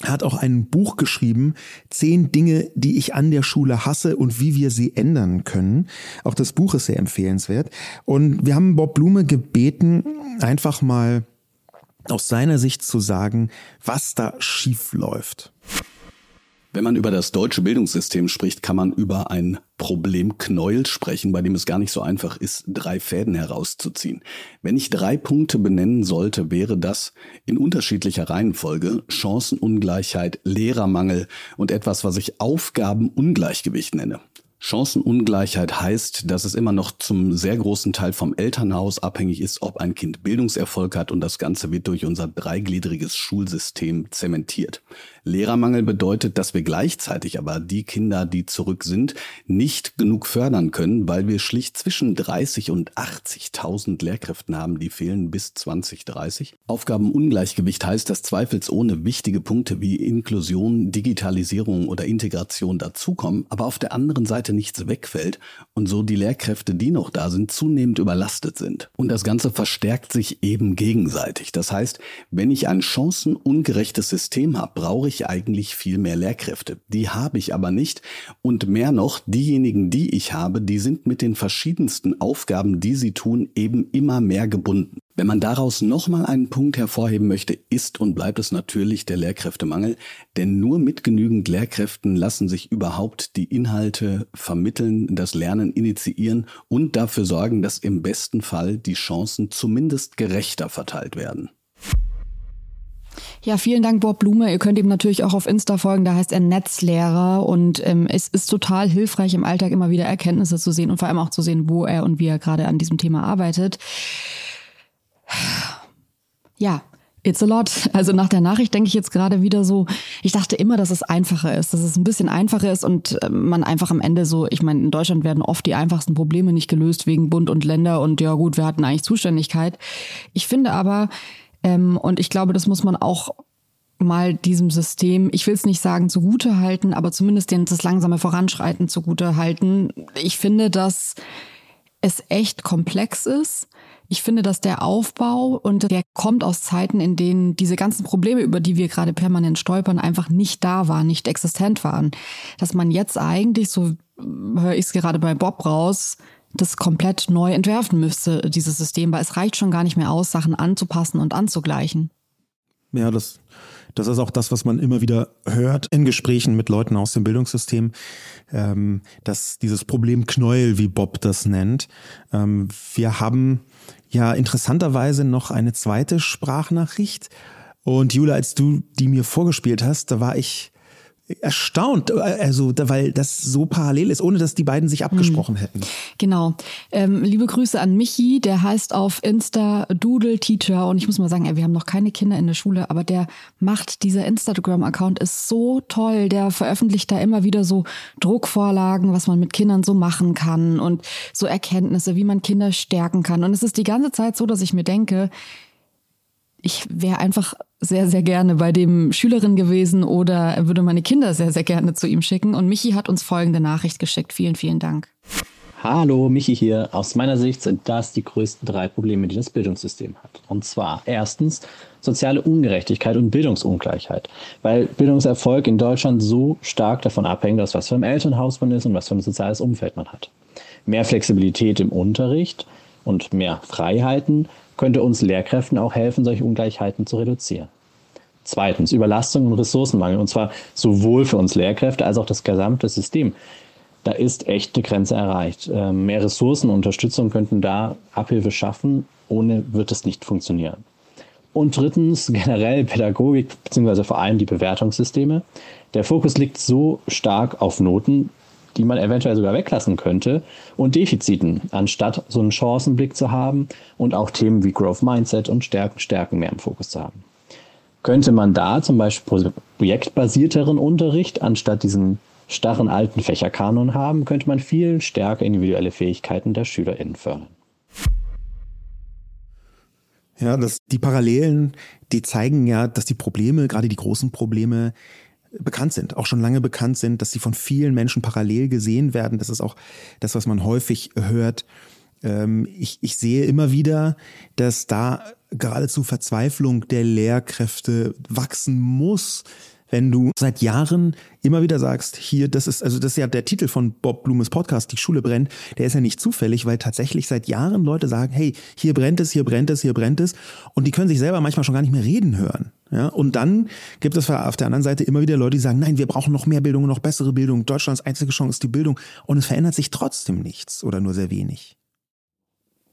Speaker 2: Er hat auch ein Buch geschrieben, zehn Dinge, die ich an der Schule hasse und wie wir sie ändern können. Auch das Buch ist sehr empfehlenswert. Und wir haben Bob Blume gebeten, einfach mal aus seiner Sicht zu sagen, was da schief läuft.
Speaker 4: Wenn man über das deutsche Bildungssystem spricht, kann man über ein Problemknäuel sprechen, bei dem es gar nicht so einfach ist, drei Fäden herauszuziehen. Wenn ich drei Punkte benennen sollte, wäre das in unterschiedlicher Reihenfolge Chancenungleichheit, Lehrermangel und etwas, was ich Aufgabenungleichgewicht nenne. Chancenungleichheit heißt, dass es immer noch zum sehr großen Teil vom Elternhaus abhängig ist, ob ein Kind Bildungserfolg hat und das Ganze wird durch unser dreigliedriges Schulsystem zementiert. Lehrermangel bedeutet, dass wir gleichzeitig aber die Kinder, die zurück sind, nicht genug fördern können, weil wir schlicht zwischen 30 und 80.000 Lehrkräften haben, die fehlen bis 2030. Aufgabenungleichgewicht heißt, dass zweifelsohne wichtige Punkte wie Inklusion, Digitalisierung oder Integration dazukommen, aber auf der anderen Seite nichts wegfällt und so die Lehrkräfte, die noch da sind, zunehmend überlastet sind. Und das Ganze verstärkt sich eben gegenseitig. Das heißt, wenn ich ein chancenungerechtes System habe, brauche ich eigentlich viel mehr Lehrkräfte. Die habe ich aber nicht. Und mehr noch, diejenigen, die ich habe, die sind mit den verschiedensten Aufgaben, die sie tun, eben immer mehr gebunden. Wenn man daraus nochmal einen Punkt hervorheben möchte, ist und bleibt es natürlich der Lehrkräftemangel, denn nur mit genügend Lehrkräften lassen sich überhaupt die Inhalte vermitteln, das Lernen initiieren und dafür sorgen, dass im besten Fall die Chancen zumindest gerechter verteilt werden.
Speaker 1: Ja, vielen Dank, Bob Blume. Ihr könnt ihm natürlich auch auf Insta folgen, da heißt er Netzlehrer und ähm, es ist total hilfreich im Alltag immer wieder Erkenntnisse zu sehen und vor allem auch zu sehen, wo er und wie er gerade an diesem Thema arbeitet. Ja, It's a lot. Also nach der Nachricht denke ich jetzt gerade wieder so, ich dachte immer, dass es einfacher ist, dass es ein bisschen einfacher ist und ähm, man einfach am Ende so, ich meine, in Deutschland werden oft die einfachsten Probleme nicht gelöst wegen Bund und Länder und ja gut, wir hatten eigentlich Zuständigkeit. Ich finde aber, ähm, und ich glaube, das muss man auch mal diesem System, ich will es nicht sagen zugute halten, aber zumindest das langsame Voranschreiten zugute halten. Ich finde, dass es echt komplex ist. Ich finde, dass der Aufbau und der kommt aus Zeiten, in denen diese ganzen Probleme, über die wir gerade permanent stolpern, einfach nicht da waren, nicht existent waren. Dass man jetzt eigentlich, so höre ich es gerade bei Bob raus, das komplett neu entwerfen müsste, dieses System, weil es reicht schon gar nicht mehr aus, Sachen anzupassen und anzugleichen.
Speaker 2: Ja, das, das ist auch das, was man immer wieder hört in Gesprächen mit Leuten aus dem Bildungssystem, ähm, dass dieses Problem Knäuel, wie Bob das nennt. Ähm, wir haben ja interessanterweise noch eine zweite Sprachnachricht. Und Jule, als du die mir vorgespielt hast, da war ich erstaunt, also weil das so parallel ist, ohne dass die beiden sich abgesprochen hm. hätten.
Speaker 1: Genau. Ähm, liebe Grüße an Michi, der heißt auf Insta Doodle Teacher und ich muss mal sagen, ey, wir haben noch keine Kinder in der Schule, aber der macht dieser Instagram-Account ist so toll. Der veröffentlicht da immer wieder so Druckvorlagen, was man mit Kindern so machen kann und so Erkenntnisse, wie man Kinder stärken kann. Und es ist die ganze Zeit so, dass ich mir denke, ich wäre einfach sehr, sehr gerne bei dem Schülerin gewesen oder würde meine Kinder sehr, sehr gerne zu ihm schicken. Und Michi hat uns folgende Nachricht geschickt. Vielen, vielen Dank.
Speaker 5: Hallo, Michi hier. Aus meiner Sicht sind das die größten drei Probleme, die das Bildungssystem hat. Und zwar erstens soziale Ungerechtigkeit und Bildungsungleichheit, weil Bildungserfolg in Deutschland so stark davon abhängt, aus was für ein Elternhaus man ist und was für ein soziales Umfeld man hat. Mehr Flexibilität im Unterricht und mehr Freiheiten könnte uns Lehrkräften auch helfen, solche Ungleichheiten zu reduzieren. Zweitens, Überlastung und Ressourcenmangel, und zwar sowohl für uns Lehrkräfte als auch das gesamte System. Da ist echt eine Grenze erreicht. Ähm, mehr Ressourcen und Unterstützung könnten da Abhilfe schaffen, ohne wird es nicht funktionieren. Und drittens, generell Pädagogik, beziehungsweise vor allem die Bewertungssysteme. Der Fokus liegt so stark auf Noten, die man eventuell sogar weglassen könnte, und Defiziten, anstatt so einen Chancenblick zu haben und auch Themen wie Growth Mindset und Stärken, Stärken mehr im Fokus zu haben. Könnte man da zum Beispiel projektbasierteren Unterricht anstatt diesen starren alten Fächerkanon haben, könnte man viel stärker individuelle Fähigkeiten der SchülerInnen fördern.
Speaker 2: Ja, das, die Parallelen, die zeigen ja, dass die Probleme, gerade die großen Probleme, bekannt sind, auch schon lange bekannt sind, dass sie von vielen Menschen parallel gesehen werden. Das ist auch das, was man häufig hört. Ähm, ich, ich sehe immer wieder, dass da geradezu Verzweiflung der Lehrkräfte wachsen muss, wenn du seit Jahren immer wieder sagst, hier, das ist, also das ist ja der Titel von Bob Blumes Podcast, Die Schule brennt, der ist ja nicht zufällig, weil tatsächlich seit Jahren Leute sagen, hey, hier brennt es, hier brennt es, hier brennt es. Und die können sich selber manchmal schon gar nicht mehr reden hören. Ja, und dann gibt es auf der anderen Seite immer wieder Leute, die sagen, nein, wir brauchen noch mehr Bildung, noch bessere Bildung. Deutschlands einzige Chance ist die Bildung. Und es verändert sich trotzdem nichts oder nur sehr wenig.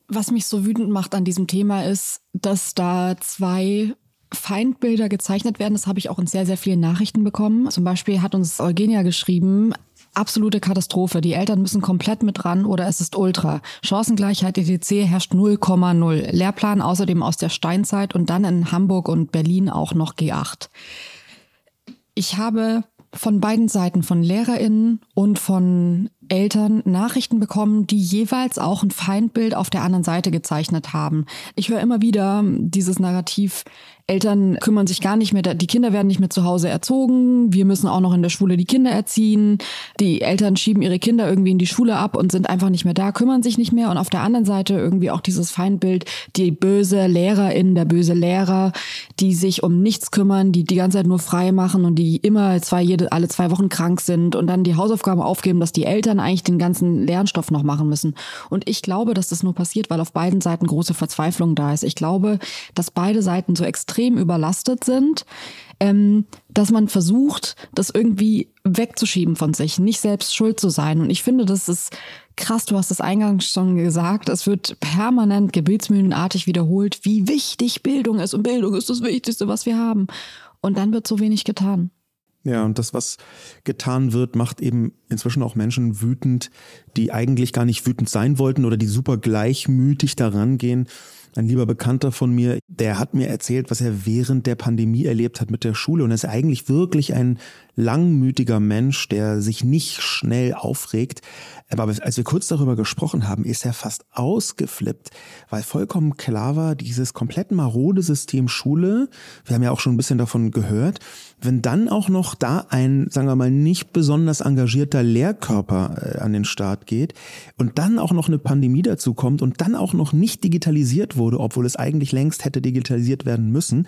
Speaker 1: Was mich so wütend macht an diesem Thema ist, dass da zwei Feindbilder gezeichnet werden. Das habe ich auch in sehr, sehr vielen Nachrichten bekommen. Zum Beispiel hat uns Eugenia geschrieben, absolute Katastrophe. Die Eltern müssen komplett mit ran oder es ist Ultra. Chancengleichheit ETC herrscht 0,0. Lehrplan außerdem aus der Steinzeit und dann in Hamburg und Berlin auch noch G8. Ich habe von beiden Seiten, von LehrerInnen und von Eltern Nachrichten bekommen, die jeweils auch ein Feindbild auf der anderen Seite gezeichnet haben. Ich höre immer wieder dieses Narrativ, Eltern kümmern sich gar nicht mehr, die Kinder werden nicht mehr zu Hause erzogen, wir müssen auch noch in der Schule die Kinder erziehen, die Eltern schieben ihre Kinder irgendwie in die Schule ab und sind einfach nicht mehr da, kümmern sich nicht mehr und auf der anderen Seite irgendwie auch dieses Feindbild, die böse Lehrerin, der böse Lehrer, die sich um nichts kümmern, die die ganze Zeit nur frei machen und die immer zwei, jede, alle zwei Wochen krank sind und dann die Hausaufgaben aufgeben, dass die Eltern eigentlich den ganzen Lernstoff noch machen müssen. Und ich glaube, dass das nur passiert, weil auf beiden Seiten große Verzweiflung da ist. Ich glaube, dass beide Seiten so extrem überlastet sind, ähm, dass man versucht, das irgendwie wegzuschieben von sich, nicht selbst schuld zu sein. Und ich finde, das ist krass, du hast es eingangs schon gesagt, es wird permanent gebetsmühlenartig wiederholt, wie wichtig Bildung ist. Und Bildung ist das Wichtigste, was wir haben. Und dann wird so wenig getan.
Speaker 2: Ja, und das, was getan wird, macht eben inzwischen auch Menschen wütend, die eigentlich gar nicht wütend sein wollten oder die super gleichmütig daran gehen ein lieber Bekannter von mir, der hat mir erzählt, was er während der Pandemie erlebt hat mit der Schule. Und er ist eigentlich wirklich ein langmütiger Mensch, der sich nicht schnell aufregt. Aber als wir kurz darüber gesprochen haben, ist er fast ausgeflippt, weil vollkommen klar war, dieses komplett marode System Schule, wir haben ja auch schon ein bisschen davon gehört, wenn dann auch noch da ein, sagen wir mal, nicht besonders engagierter Lehrkörper äh, an den Start geht und dann auch noch eine Pandemie dazu kommt und dann auch noch nicht digitalisiert wurde, obwohl es eigentlich längst hätte digitalisiert werden müssen,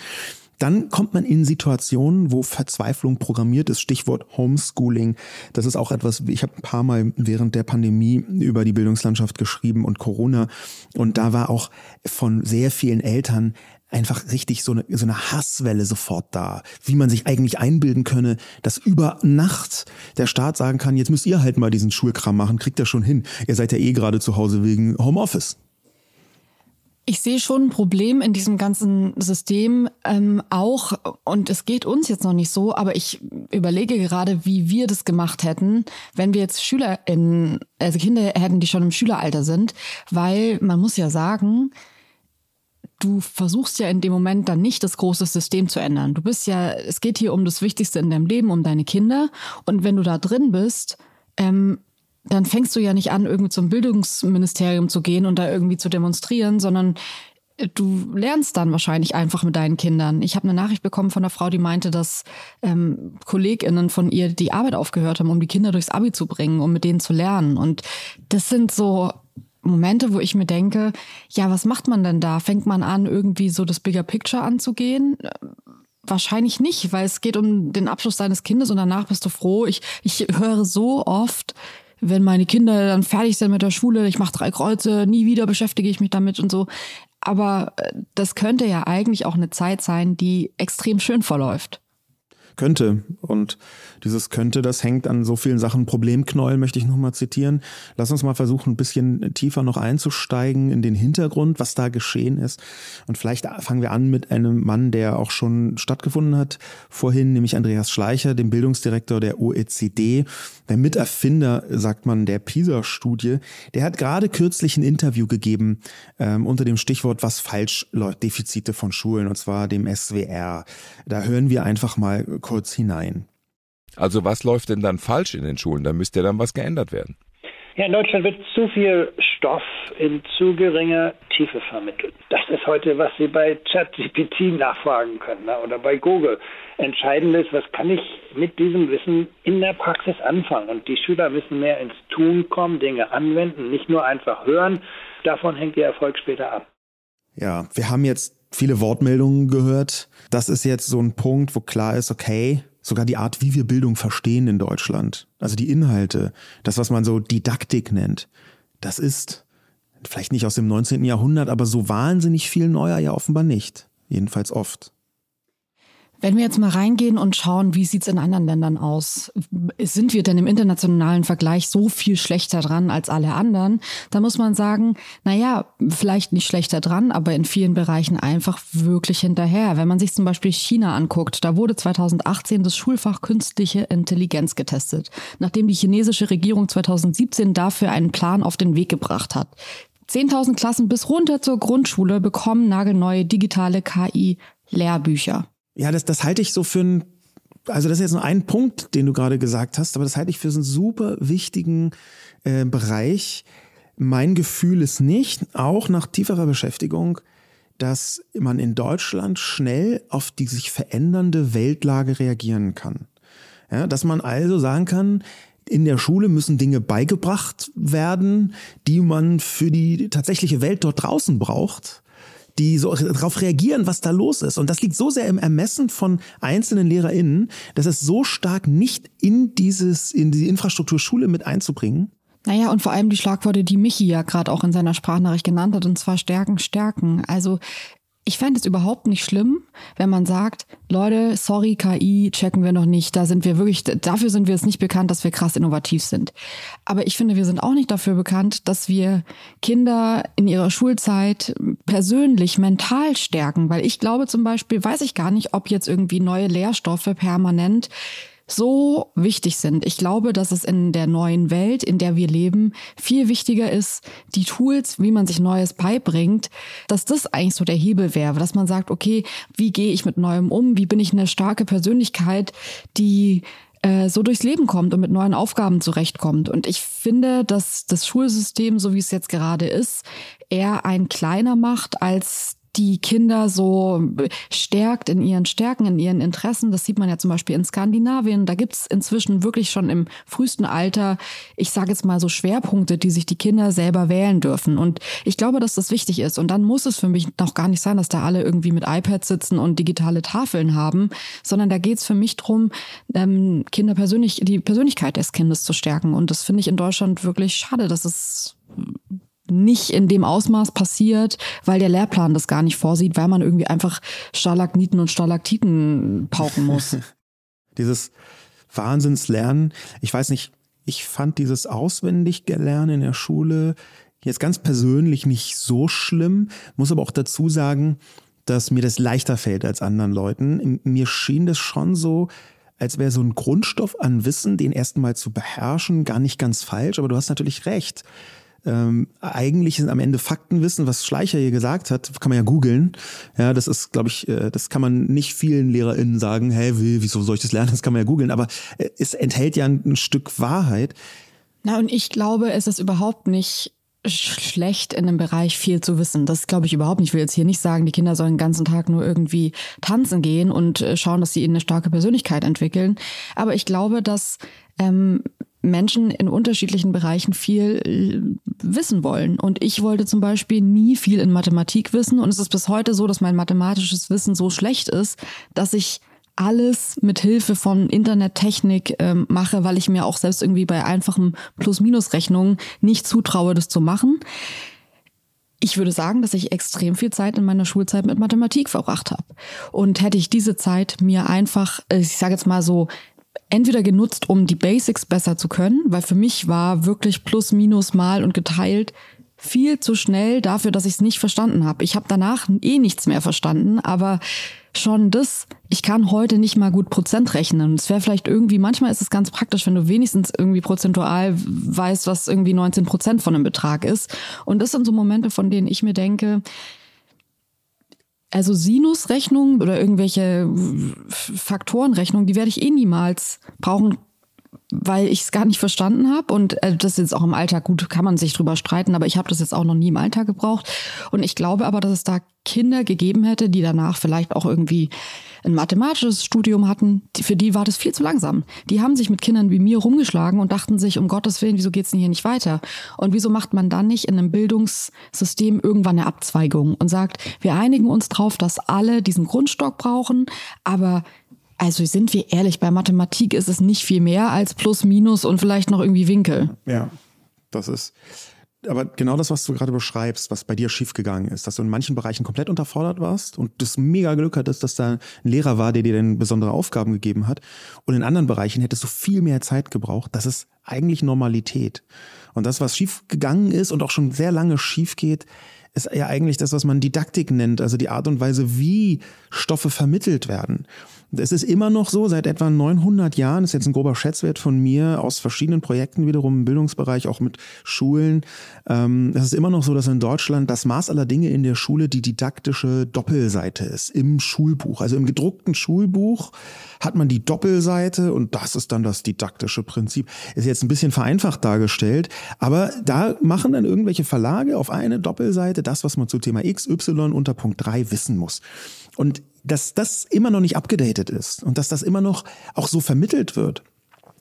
Speaker 2: dann kommt man in Situationen, wo Verzweiflung programmiert ist. Stichwort Homeschooling. Das ist auch etwas, ich habe ein paar Mal während der Pandemie über die Bildungslandschaft geschrieben und Corona. Und da war auch von sehr vielen Eltern einfach richtig so eine, so eine Hasswelle sofort da, wie man sich eigentlich einbilden könne, dass über Nacht der Staat sagen kann, jetzt müsst ihr halt mal diesen Schulkram machen, kriegt ihr schon hin. Ihr seid ja eh gerade zu Hause wegen Homeoffice.
Speaker 1: Ich sehe schon ein Problem in diesem ganzen System ähm, auch, und es geht uns jetzt noch nicht so, aber ich überlege gerade, wie wir das gemacht hätten, wenn wir jetzt Schüler in, also Kinder hätten, die schon im Schüleralter sind, weil man muss ja sagen, du versuchst ja in dem Moment dann nicht das große System zu ändern. Du bist ja, es geht hier um das Wichtigste in deinem Leben, um deine Kinder, und wenn du da drin bist, ähm, dann fängst du ja nicht an, irgendwie zum Bildungsministerium zu gehen und da irgendwie zu demonstrieren, sondern äh, du lernst dann wahrscheinlich einfach mit deinen Kindern. Ich habe eine Nachricht bekommen von einer Frau, die meinte, dass ähm, KollegInnen von ihr die Arbeit aufgehört haben, um die Kinder durchs Abi zu bringen, um mit denen zu lernen. Und das sind so Momente, wo ich mir denke, ja, was macht man denn da? Fängt man an, irgendwie so das Bigger Picture anzugehen? Wahrscheinlich nicht, weil es geht um den Abschluss deines Kindes und danach bist du froh. Ich, ich höre so oft, wenn meine Kinder dann fertig sind mit der Schule, ich mache drei Kreuze, nie wieder beschäftige ich mich damit und so. Aber äh, das könnte ja eigentlich auch eine Zeit sein, die extrem schön verläuft
Speaker 2: könnte. Und dieses könnte, das hängt an so vielen Sachen. Problemknäuel möchte ich nochmal zitieren. Lass uns mal versuchen, ein bisschen tiefer noch einzusteigen in den Hintergrund, was da geschehen ist. Und vielleicht fangen wir an mit einem Mann, der auch schon stattgefunden hat vorhin, nämlich Andreas Schleicher, dem Bildungsdirektor der OECD, der Miterfinder, sagt man, der PISA-Studie. Der hat gerade kürzlich ein Interview gegeben ähm, unter dem Stichwort, was falsch läuft, Defizite von Schulen, und zwar dem SWR. Da hören wir einfach mal kurz hinein.
Speaker 6: Also was läuft denn dann falsch in den Schulen? Da müsste ja dann was geändert werden.
Speaker 7: Ja, in Deutschland wird zu viel Stoff in zu geringer Tiefe vermittelt. Das ist heute, was Sie bei ChatGPT nachfragen können ne? oder bei Google. Entscheidend ist, was kann ich mit diesem Wissen in der Praxis anfangen? Und die Schüler müssen mehr ins Tun kommen, Dinge anwenden, nicht nur einfach hören. davon hängt der Erfolg später ab.
Speaker 2: Ja, wir haben jetzt viele Wortmeldungen gehört. Das ist jetzt so ein Punkt, wo klar ist, okay, sogar die Art, wie wir Bildung verstehen in Deutschland, also die Inhalte, das, was man so Didaktik nennt, das ist vielleicht nicht aus dem 19. Jahrhundert, aber so wahnsinnig viel neuer ja offenbar nicht. Jedenfalls oft.
Speaker 1: Wenn wir jetzt mal reingehen und schauen, wie sieht's in anderen Ländern aus? Sind wir denn im internationalen Vergleich so viel schlechter dran als alle anderen? Da muss man sagen, na ja, vielleicht nicht schlechter dran, aber in vielen Bereichen einfach wirklich hinterher. Wenn man sich zum Beispiel China anguckt, da wurde 2018 das Schulfach künstliche Intelligenz getestet, nachdem die chinesische Regierung 2017 dafür einen Plan auf den Weg gebracht hat. 10.000 Klassen bis runter zur Grundschule bekommen nagelneue digitale KI-Lehrbücher.
Speaker 2: Ja, das, das halte ich so für ein, also das ist jetzt nur ein Punkt, den du gerade gesagt hast, aber das halte ich für so einen super wichtigen äh, Bereich. Mein Gefühl ist nicht, auch nach tieferer Beschäftigung, dass man in Deutschland schnell auf die sich verändernde Weltlage reagieren kann. Ja, dass man also sagen kann, in der Schule müssen Dinge beigebracht werden, die man für die tatsächliche Welt dort draußen braucht die so darauf reagieren, was da los ist. Und das liegt so sehr im Ermessen von einzelnen LehrerInnen, dass es so stark nicht in dieses, in die Infrastruktur Schule mit einzubringen.
Speaker 1: Naja, und vor allem die Schlagworte, die Michi ja gerade auch in seiner Sprachnachricht genannt hat, und zwar stärken, stärken. Also ich fände es überhaupt nicht schlimm, wenn man sagt, Leute, sorry, KI checken wir noch nicht. Da sind wir wirklich, dafür sind wir es nicht bekannt, dass wir krass innovativ sind. Aber ich finde, wir sind auch nicht dafür bekannt, dass wir Kinder in ihrer Schulzeit persönlich, mental stärken. Weil ich glaube zum Beispiel, weiß ich gar nicht, ob jetzt irgendwie neue Lehrstoffe permanent so wichtig sind. Ich glaube, dass es in der neuen Welt, in der wir leben, viel wichtiger ist, die Tools, wie man sich Neues beibringt, dass das eigentlich so der Hebel wäre, dass man sagt, okay, wie gehe ich mit Neuem um? Wie bin ich eine starke Persönlichkeit, die äh, so durchs Leben kommt und mit neuen Aufgaben zurechtkommt. Und ich finde, dass das Schulsystem, so wie es jetzt gerade ist, eher ein kleiner macht, als die Kinder so stärkt in ihren Stärken, in ihren Interessen. Das sieht man ja zum Beispiel in Skandinavien. Da gibt's inzwischen wirklich schon im frühesten Alter, ich sage jetzt mal so Schwerpunkte, die sich die Kinder selber wählen dürfen. Und ich glaube, dass das wichtig ist. Und dann muss es für mich noch gar nicht sein, dass da alle irgendwie mit iPads sitzen und digitale Tafeln haben, sondern da geht's für mich drum, ähm, Kinder persönlich, die Persönlichkeit des Kindes zu stärken. Und das finde ich in Deutschland wirklich schade, dass es nicht in dem Ausmaß passiert, weil der Lehrplan das gar nicht vorsieht, weil man irgendwie einfach Stalagniten und Stalaktiten pauken muss.
Speaker 2: dieses Wahnsinnslernen, ich weiß nicht, ich fand dieses Auswendiglernen in der Schule jetzt ganz persönlich nicht so schlimm, muss aber auch dazu sagen, dass mir das leichter fällt als anderen Leuten. Mir schien das schon so, als wäre so ein Grundstoff an Wissen, den erstmal zu beherrschen, gar nicht ganz falsch, aber du hast natürlich recht ähm, eigentlich sind am Ende Faktenwissen, was Schleicher hier gesagt hat, kann man ja googeln. Ja, das ist, glaube ich, äh, das kann man nicht vielen LehrerInnen sagen, hä, wie, wieso soll ich das lernen? Das kann man ja googeln, aber äh, es enthält ja ein, ein Stück Wahrheit.
Speaker 1: Na, und ich glaube, es ist überhaupt nicht schlecht in dem Bereich viel zu wissen. Das glaube ich überhaupt nicht. Ich will jetzt hier nicht sagen, die Kinder sollen den ganzen Tag nur irgendwie tanzen gehen und äh, schauen, dass sie eine starke Persönlichkeit entwickeln. Aber ich glaube, dass ähm, Menschen in unterschiedlichen Bereichen viel äh, wissen wollen. Und ich wollte zum Beispiel nie viel in Mathematik wissen. Und es ist bis heute so, dass mein mathematisches Wissen so schlecht ist, dass ich alles mit Hilfe von Internettechnik ähm, mache, weil ich mir auch selbst irgendwie bei einfachen Plus-Minus-Rechnungen nicht zutraue, das zu machen. Ich würde sagen, dass ich extrem viel Zeit in meiner Schulzeit mit Mathematik verbracht habe. Und hätte ich diese Zeit mir einfach, äh, ich sage jetzt mal so, entweder genutzt, um die Basics besser zu können, weil für mich war wirklich plus, minus, mal und geteilt viel zu schnell dafür, dass ich es nicht verstanden habe. Ich habe danach eh nichts mehr verstanden, aber schon das, ich kann heute nicht mal gut Prozent rechnen. Es wäre vielleicht irgendwie, manchmal ist es ganz praktisch, wenn du wenigstens irgendwie prozentual weißt, was irgendwie 19 Prozent von einem Betrag ist. Und das sind so Momente, von denen ich mir denke, also Sinusrechnungen oder irgendwelche Faktorenrechnungen, die werde ich eh niemals brauchen, weil ich es gar nicht verstanden habe und äh, das jetzt auch im Alltag gut kann man sich drüber streiten, aber ich habe das jetzt auch noch nie im Alltag gebraucht und ich glaube aber, dass es da Kinder gegeben hätte, die danach vielleicht auch irgendwie ein mathematisches Studium hatten, für die war das viel zu langsam. Die haben sich mit Kindern wie mir rumgeschlagen und dachten sich, um Gottes Willen, wieso geht's denn hier nicht weiter? Und wieso macht man dann nicht in einem Bildungssystem irgendwann eine Abzweigung und sagt, wir einigen uns drauf, dass alle diesen Grundstock brauchen, aber also sind wir ehrlich, bei Mathematik ist es nicht viel mehr als Plus, Minus und vielleicht noch irgendwie Winkel.
Speaker 2: Ja, das ist. Aber genau das, was du gerade beschreibst, was bei dir schiefgegangen ist, dass du in manchen Bereichen komplett unterfordert warst und das mega Glück hattest, dass da ein Lehrer war, der dir dann besondere Aufgaben gegeben hat. Und in anderen Bereichen hättest du viel mehr Zeit gebraucht. Das ist eigentlich Normalität. Und das, was schiefgegangen ist und auch schon sehr lange schief geht, ist ja eigentlich das, was man Didaktik nennt, also die Art und Weise, wie Stoffe vermittelt werden. Es ist immer noch so, seit etwa 900 Jahren, ist jetzt ein grober Schätzwert von mir aus verschiedenen Projekten wiederum im Bildungsbereich, auch mit Schulen. Ähm, es ist immer noch so, dass in Deutschland das Maß aller Dinge in der Schule die didaktische Doppelseite ist im Schulbuch. Also im gedruckten Schulbuch hat man die Doppelseite und das ist dann das didaktische Prinzip. Ist jetzt ein bisschen vereinfacht dargestellt, aber da machen dann irgendwelche Verlage auf eine Doppelseite das, was man zu Thema X, Y unter Punkt 3 wissen muss. Und dass das immer noch nicht abgedatet ist und dass das immer noch auch so vermittelt wird.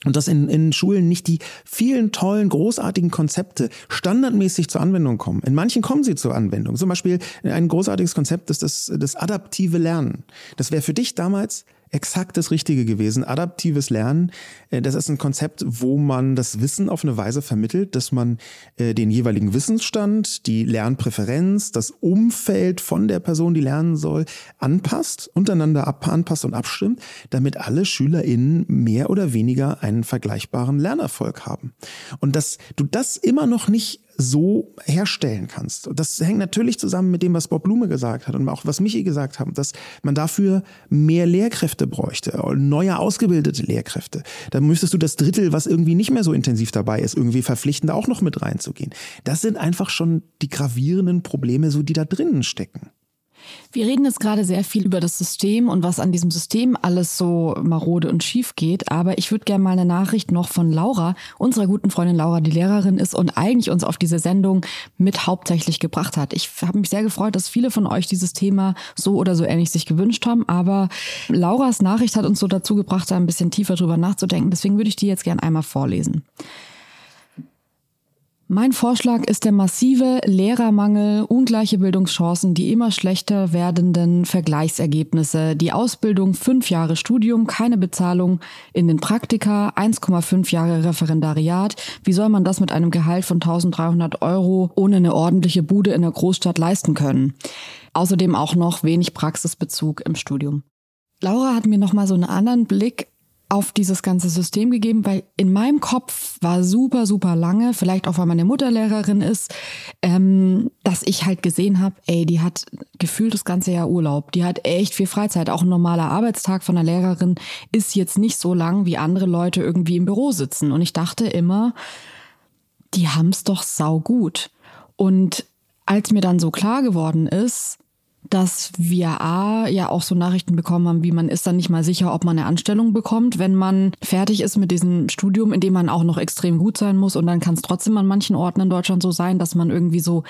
Speaker 2: Und dass in, in Schulen nicht die vielen tollen, großartigen Konzepte standardmäßig zur Anwendung kommen. In manchen kommen sie zur Anwendung. Zum Beispiel ein großartiges Konzept ist das, das adaptive Lernen. Das wäre für dich damals exakt das Richtige gewesen. Adaptives Lernen, äh, das ist ein Konzept, wo man das Wissen auf eine Weise vermittelt, dass man äh, den jeweiligen Wissensstand, die Lernpräferenz, das Umfeld von der Person, die lernen soll, anpasst, untereinander anpasst und abstimmt, damit alle SchülerInnen mehr oder weniger einen vergleichbaren Lernerfolg haben. Und dass du das immer noch nicht so herstellen kannst. Das hängt natürlich zusammen mit dem, was Bob Blume gesagt hat und auch was Michi gesagt haben, dass man dafür mehr Lehrkräfte bräuchte, neue ausgebildete Lehrkräfte. Da müsstest du das Drittel, was irgendwie nicht mehr so intensiv dabei ist, irgendwie verpflichten, da auch noch mit reinzugehen. Das sind einfach schon die gravierenden Probleme, so die da drinnen stecken.
Speaker 1: Wir reden jetzt gerade sehr viel über das System und was an diesem System alles so marode und schief geht. Aber ich würde gerne mal eine Nachricht noch von Laura, unserer guten Freundin Laura, die Lehrerin ist und eigentlich uns auf diese Sendung mit hauptsächlich gebracht hat. Ich habe mich sehr gefreut, dass viele von euch dieses Thema so oder so ähnlich sich gewünscht haben. Aber Lauras Nachricht hat uns so dazu gebracht, da ein bisschen tiefer drüber nachzudenken. Deswegen würde ich die jetzt gerne einmal vorlesen. Mein Vorschlag ist der massive Lehrermangel, ungleiche Bildungschancen, die immer schlechter werdenden Vergleichsergebnisse, die Ausbildung fünf Jahre Studium, keine Bezahlung in den Praktika, 1,5 Jahre Referendariat. Wie soll man das mit einem Gehalt von 1300 Euro ohne eine ordentliche Bude in der Großstadt leisten können? Außerdem auch noch wenig Praxisbezug im Studium. Laura hat mir noch mal so einen anderen Blick auf dieses ganze System gegeben, weil in meinem Kopf war super, super lange, vielleicht auch weil meine Mutter Lehrerin ist, ähm, dass ich halt gesehen habe, ey, die hat gefühlt das ganze Jahr Urlaub, die hat echt viel Freizeit. Auch ein normaler Arbeitstag von einer Lehrerin ist jetzt nicht so lang, wie andere Leute irgendwie im Büro sitzen. Und ich dachte immer, die haben's doch sau gut. Und als mir dann so klar geworden ist, dass wir A, ja auch so Nachrichten bekommen haben, wie man ist dann nicht mal sicher, ob man eine Anstellung bekommt, wenn man fertig ist mit diesem Studium, in dem man auch noch extrem gut sein muss. Und dann kann es trotzdem an manchen Orten in Deutschland so sein, dass man irgendwie so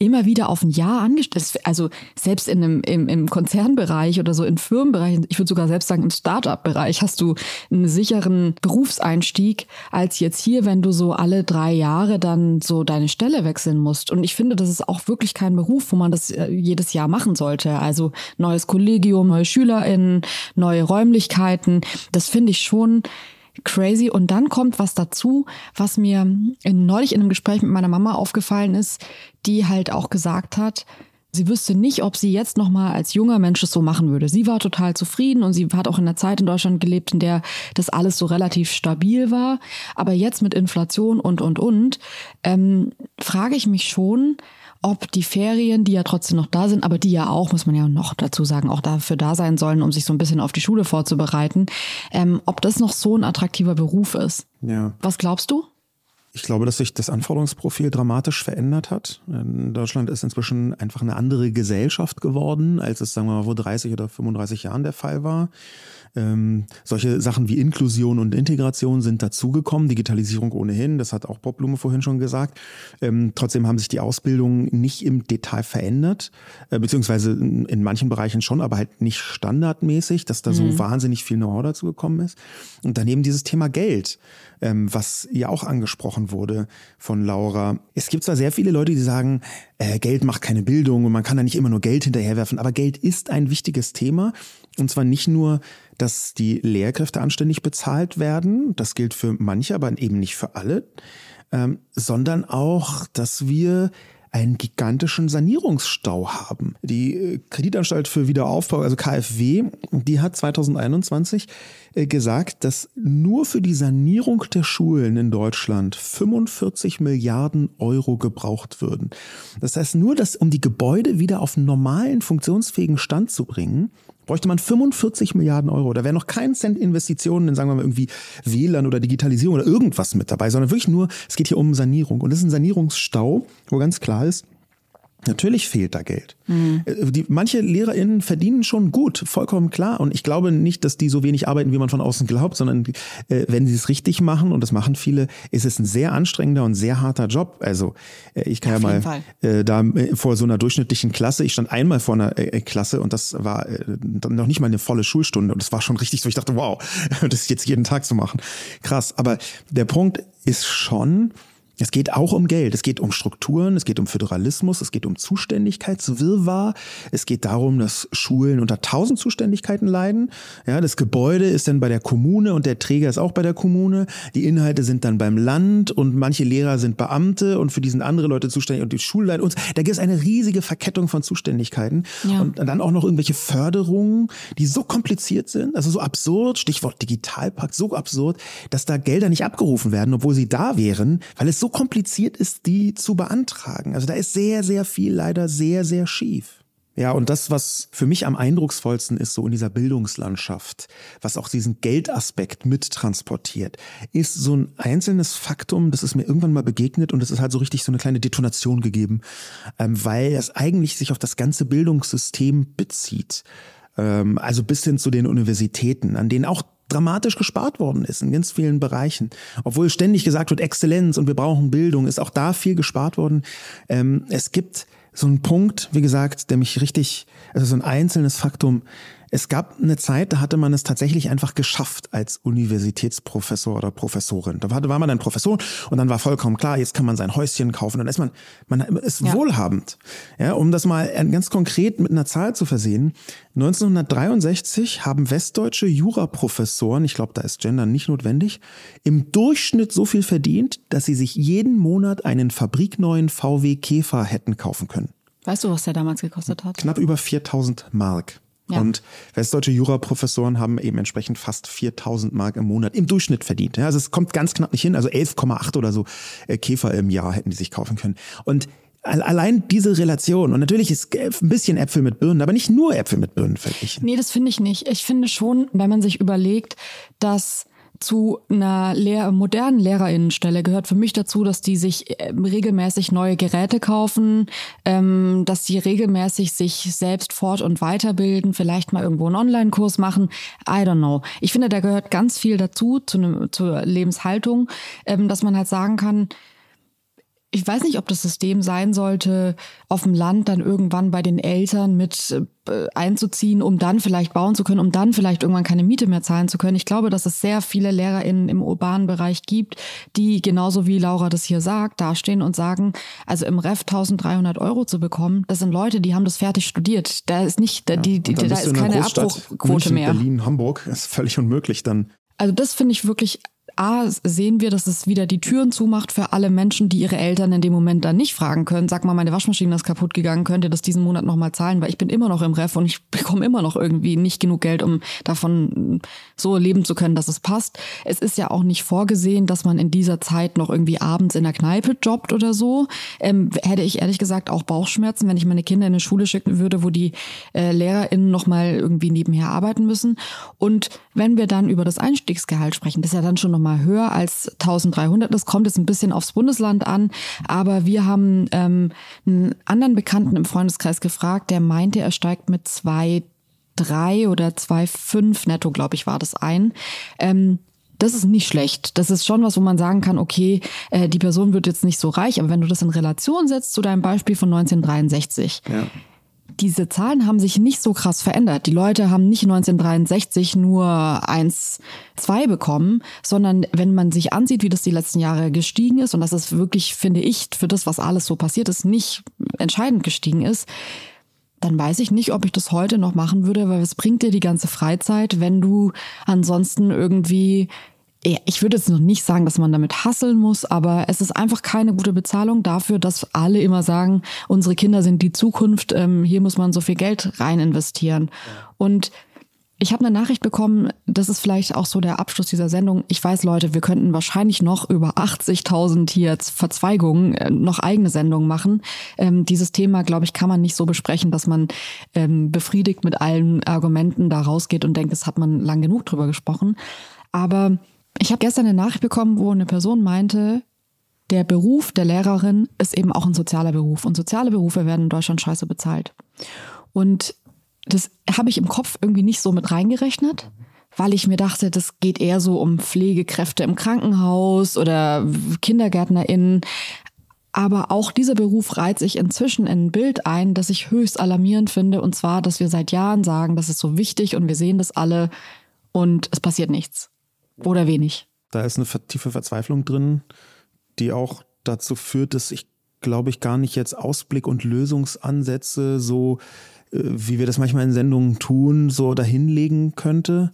Speaker 1: immer wieder auf ein Jahr angestellt. Also selbst in einem, im, im Konzernbereich oder so in Firmenbereich, ich würde sogar selbst sagen im Startup-Bereich, hast du einen sicheren Berufseinstieg als jetzt hier, wenn du so alle drei Jahre dann so deine Stelle wechseln musst. Und ich finde, das ist auch wirklich kein Beruf, wo man das äh, jedes Jahr machen sollte. Also neues Kollegium, neue SchülerInnen, neue Räumlichkeiten. Das finde ich schon crazy. Und dann kommt was dazu, was mir neulich in einem Gespräch mit meiner Mama aufgefallen ist, die halt auch gesagt hat, sie wüsste nicht, ob sie jetzt nochmal als junger Mensch es so machen würde. Sie war total zufrieden und sie hat auch in einer Zeit in Deutschland gelebt, in der das alles so relativ stabil war. Aber jetzt mit Inflation und, und, und, ähm, frage ich mich schon, ob die Ferien, die ja trotzdem noch da sind, aber die ja auch, muss man ja noch dazu sagen, auch dafür da sein sollen, um sich so ein bisschen auf die Schule vorzubereiten, ähm, ob das noch so ein attraktiver Beruf ist.
Speaker 2: Ja.
Speaker 1: Was glaubst du?
Speaker 2: Ich glaube, dass sich das Anforderungsprofil dramatisch verändert hat. In Deutschland ist inzwischen einfach eine andere Gesellschaft geworden, als es, sagen wir mal, vor 30 oder 35 Jahren der Fall war. Ähm, solche Sachen wie Inklusion und Integration sind dazugekommen, Digitalisierung ohnehin, das hat auch Bob Blume vorhin schon gesagt. Ähm, trotzdem haben sich die Ausbildungen nicht im Detail verändert, äh, beziehungsweise in, in, manchen Bereichen schon, aber halt nicht standardmäßig, dass da mhm. so wahnsinnig viel Know-how dazu gekommen ist. Und daneben dieses Thema Geld, ähm, was ja auch angesprochen wurde von Laura. Es gibt zwar sehr viele Leute, die sagen, äh, Geld macht keine Bildung und man kann da nicht immer nur Geld hinterherwerfen, aber Geld ist ein wichtiges Thema. Und zwar nicht nur dass die Lehrkräfte anständig bezahlt werden. Das gilt für manche, aber eben nicht für alle, ähm, sondern auch, dass wir einen gigantischen Sanierungsstau haben. Die äh, Kreditanstalt für Wiederaufbau, also KfW, die hat 2021 äh, gesagt, dass nur für die Sanierung der Schulen in Deutschland 45 Milliarden Euro gebraucht würden. Das heißt, nur das, um die Gebäude wieder auf normalen, funktionsfähigen Stand zu bringen, bräuchte man 45 Milliarden Euro. Da wäre noch kein Cent Investitionen in, sagen wir mal, irgendwie WLAN oder Digitalisierung oder irgendwas mit dabei, sondern wirklich nur, es geht hier um Sanierung. Und das ist ein Sanierungsstau, wo ganz klar ist, Natürlich fehlt da Geld. Mhm. Die, manche LehrerInnen verdienen schon gut, vollkommen klar. Und ich glaube nicht, dass die so wenig arbeiten, wie man von außen glaubt, sondern äh, wenn sie es richtig machen, und das machen viele, ist es ein sehr anstrengender und sehr harter Job. Also äh, ich kann ja, ja mal äh, da äh, vor so einer durchschnittlichen Klasse, ich stand einmal vor einer äh, Klasse und das war noch nicht mal eine volle Schulstunde und das war schon richtig so, ich dachte, wow, das ist jetzt jeden Tag zu machen. Krass. Aber der Punkt ist schon, es geht auch um Geld, es geht um Strukturen, es geht um Föderalismus, es geht um Zuständigkeitswirrwarr, es geht darum, dass Schulen unter tausend Zuständigkeiten leiden. Ja, das Gebäude ist dann bei der Kommune und der Träger ist auch bei der Kommune. Die Inhalte sind dann beim Land und manche Lehrer sind Beamte und für die sind andere Leute zuständig und die Schulleitung und da gibt es eine riesige Verkettung von Zuständigkeiten ja. und dann auch noch irgendwelche Förderungen, die so kompliziert sind, also so absurd, Stichwort Digitalpakt, so absurd, dass da Gelder nicht abgerufen werden, obwohl sie da wären, weil es so kompliziert ist, die zu beantragen. Also da ist sehr, sehr viel leider sehr, sehr schief. Ja, und das, was für mich am eindrucksvollsten ist, so in dieser Bildungslandschaft, was auch diesen Geldaspekt mittransportiert, ist so ein einzelnes Faktum, das ist mir irgendwann mal begegnet und es ist halt so richtig so eine kleine Detonation gegeben, ähm, weil es eigentlich sich auf das ganze Bildungssystem bezieht. Ähm, also bis hin zu den Universitäten, an denen auch dramatisch gespart worden ist in ganz vielen Bereichen. Obwohl ständig gesagt wird, Exzellenz und wir brauchen Bildung, ist auch da viel gespart worden. Ähm, es gibt so einen Punkt, wie gesagt, der mich richtig, also so ein einzelnes Faktum, es gab eine Zeit, da hatte man es tatsächlich einfach geschafft als Universitätsprofessor oder Professorin. Da war, man dann Professor und dann war vollkommen klar, jetzt kann man sein Häuschen kaufen. Dann ist man, man ist ja. wohlhabend. Ja, um das mal ganz konkret mit einer Zahl zu versehen. 1963 haben westdeutsche Juraprofessoren, ich glaube, da ist Gender nicht notwendig, im Durchschnitt so viel verdient, dass sie sich jeden Monat einen fabrikneuen VW Käfer hätten kaufen können.
Speaker 1: Weißt du, was der damals gekostet hat?
Speaker 2: Knapp über 4000 Mark. Ja. Und westdeutsche Juraprofessoren haben eben entsprechend fast 4000 Mark im Monat im Durchschnitt verdient. Ja, also es kommt ganz knapp nicht hin. Also 11,8 oder so äh, Käfer im Jahr hätten die sich kaufen können. Und allein diese Relation, und natürlich ist ein bisschen Äpfel mit Birnen, aber nicht nur Äpfel mit Birnen verglichen.
Speaker 1: Nee, das finde ich nicht. Ich finde schon, wenn man sich überlegt, dass zu einer Lehr modernen Lehrerinnenstelle gehört für mich dazu, dass die sich äh, regelmäßig neue Geräte kaufen, ähm, dass sie regelmäßig sich selbst fort- und weiterbilden, vielleicht mal irgendwo einen Online-Kurs machen. I don't know. Ich finde, da gehört ganz viel dazu, zu ne, zur Lebenshaltung, ähm, dass man halt sagen kann, ich weiß nicht, ob das System sein sollte, auf dem Land dann irgendwann bei den Eltern mit äh, einzuziehen, um dann vielleicht bauen zu können, um dann vielleicht irgendwann keine Miete mehr zahlen zu können. Ich glaube, dass es sehr viele LehrerInnen im urbanen Bereich gibt, die genauso wie Laura das hier sagt, dastehen und sagen, also im Ref 1300 Euro zu bekommen, das sind Leute, die haben das fertig studiert. Da ist nicht, ja, die, die, da ist keine Abbruchquote München, mehr.
Speaker 2: Berlin, Hamburg ist völlig unmöglich dann.
Speaker 1: Also das finde ich wirklich A, sehen wir, dass es wieder die Türen zumacht für alle Menschen, die ihre Eltern in dem Moment dann nicht fragen können. Sag mal, meine Waschmaschine ist kaputt gegangen, könnt ihr das diesen Monat nochmal zahlen? Weil ich bin immer noch im Ref und ich bekomme immer noch irgendwie nicht genug Geld, um davon so leben zu können, dass es passt. Es ist ja auch nicht vorgesehen, dass man in dieser Zeit noch irgendwie abends in der Kneipe jobbt oder so. Ähm, hätte ich ehrlich gesagt auch Bauchschmerzen, wenn ich meine Kinder in eine Schule schicken würde, wo die äh, LehrerInnen nochmal irgendwie nebenher arbeiten müssen. Und wenn wir dann über das Einstiegsgehalt sprechen, das ist ja dann schon nochmal höher als 1300. Das kommt jetzt ein bisschen aufs Bundesland an. Aber wir haben ähm, einen anderen Bekannten im Freundeskreis gefragt, der meinte, er steigt mit zwei drei oder zwei fünf netto, glaube ich, war das ein. Ähm, das ist nicht schlecht. Das ist schon was, wo man sagen kann, okay, äh, die Person wird jetzt nicht so reich, aber wenn du das in Relation setzt zu deinem Beispiel von 1963, ja. Diese Zahlen haben sich nicht so krass verändert. Die Leute haben nicht 1963 nur eins, zwei bekommen, sondern wenn man sich ansieht, wie das die letzten Jahre gestiegen ist, und das ist wirklich, finde ich, für das, was alles so passiert ist, nicht entscheidend gestiegen ist, dann weiß ich nicht, ob ich das heute noch machen würde, weil es bringt dir die ganze Freizeit, wenn du ansonsten irgendwie ich würde jetzt noch nicht sagen, dass man damit hasseln muss, aber es ist einfach keine gute Bezahlung dafür, dass alle immer sagen, unsere Kinder sind die Zukunft, ähm, hier muss man so viel Geld rein investieren. Und ich habe eine Nachricht bekommen, das ist vielleicht auch so der Abschluss dieser Sendung. Ich weiß, Leute, wir könnten wahrscheinlich noch über 80.000 hier Verzweigungen äh, noch eigene Sendungen machen. Ähm, dieses Thema, glaube ich, kann man nicht so besprechen, dass man ähm, befriedigt mit allen Argumenten da rausgeht und denkt, es hat man lang genug drüber gesprochen. Aber ich habe gestern eine Nachricht bekommen, wo eine Person meinte, der Beruf der Lehrerin ist eben auch ein sozialer Beruf und soziale Berufe werden in Deutschland scheiße bezahlt. Und das habe ich im Kopf irgendwie nicht so mit reingerechnet, weil ich mir dachte, das geht eher so um Pflegekräfte im Krankenhaus oder KindergärtnerInnen. Aber auch dieser Beruf reiht sich inzwischen in ein Bild ein, das ich höchst alarmierend finde. Und zwar, dass wir seit Jahren sagen, das ist so wichtig und wir sehen das alle und es passiert nichts. Oder wenig.
Speaker 2: Da ist eine tiefe Verzweiflung drin, die auch dazu führt, dass ich, glaube ich, gar nicht jetzt Ausblick und Lösungsansätze so äh, wie wir das manchmal in Sendungen tun, so dahinlegen könnte.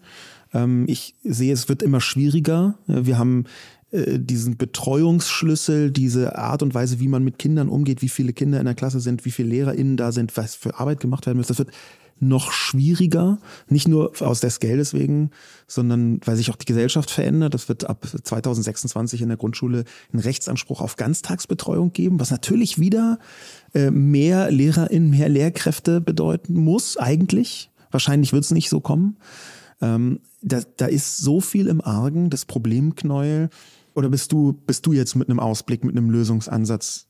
Speaker 2: Ähm, ich sehe, es wird immer schwieriger. Wir haben äh, diesen Betreuungsschlüssel, diese Art und Weise, wie man mit Kindern umgeht, wie viele Kinder in der Klasse sind, wie viele LehrerInnen da sind, was für Arbeit gemacht werden muss. Das wird noch schwieriger, nicht nur aus des Geldes wegen, sondern weil sich auch die Gesellschaft verändert. Das wird ab 2026 in der Grundschule einen Rechtsanspruch auf Ganztagsbetreuung geben, was natürlich wieder äh, mehr LehrerInnen, mehr Lehrkräfte bedeuten muss, eigentlich. Wahrscheinlich wird es nicht so kommen. Ähm, da, da ist so viel im Argen, das Problemknäuel. Oder bist du, bist du jetzt mit einem Ausblick, mit einem Lösungsansatz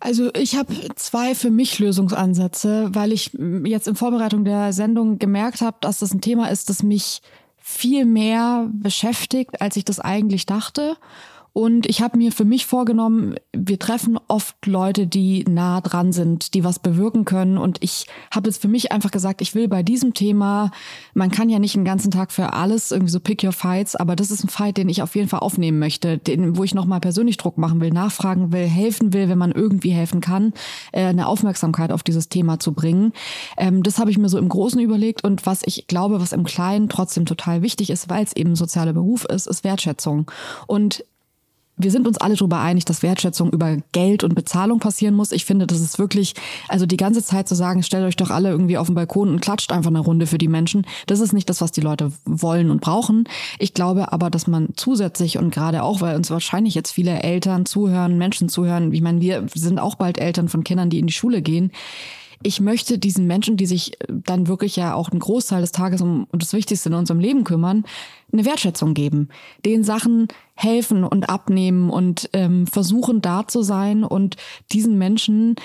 Speaker 1: also ich habe zwei für mich Lösungsansätze, weil ich jetzt in Vorbereitung der Sendung gemerkt habe, dass das ein Thema ist, das mich viel mehr beschäftigt, als ich das eigentlich dachte. Und ich habe mir für mich vorgenommen, wir treffen oft Leute, die nah dran sind, die was bewirken können. Und ich habe jetzt für mich einfach gesagt, ich will bei diesem Thema, man kann ja nicht den ganzen Tag für alles irgendwie so pick your fights, aber das ist ein Fight, den ich auf jeden Fall aufnehmen möchte, den, wo ich nochmal persönlich Druck machen will, nachfragen will, helfen will, wenn man irgendwie helfen kann, äh, eine Aufmerksamkeit auf dieses Thema zu bringen. Ähm, das habe ich mir so im Großen überlegt. Und was ich glaube, was im Kleinen trotzdem total wichtig ist, weil es eben sozialer Beruf ist, ist Wertschätzung. Und wir sind uns alle darüber einig, dass Wertschätzung über Geld und Bezahlung passieren muss. Ich finde, das ist wirklich, also die ganze Zeit zu sagen, stellt euch doch alle irgendwie auf den Balkon und klatscht einfach eine Runde für die Menschen. Das ist nicht das, was die Leute wollen und brauchen. Ich glaube aber, dass man zusätzlich und gerade auch, weil uns wahrscheinlich jetzt viele Eltern zuhören, Menschen zuhören, ich meine, wir sind auch bald Eltern von Kindern, die in die Schule gehen ich möchte diesen Menschen, die sich dann wirklich ja auch einen Großteil des Tages um, um das Wichtigste in unserem Leben kümmern, eine Wertschätzung geben, den Sachen helfen und abnehmen und ähm, versuchen da zu sein und diesen Menschen,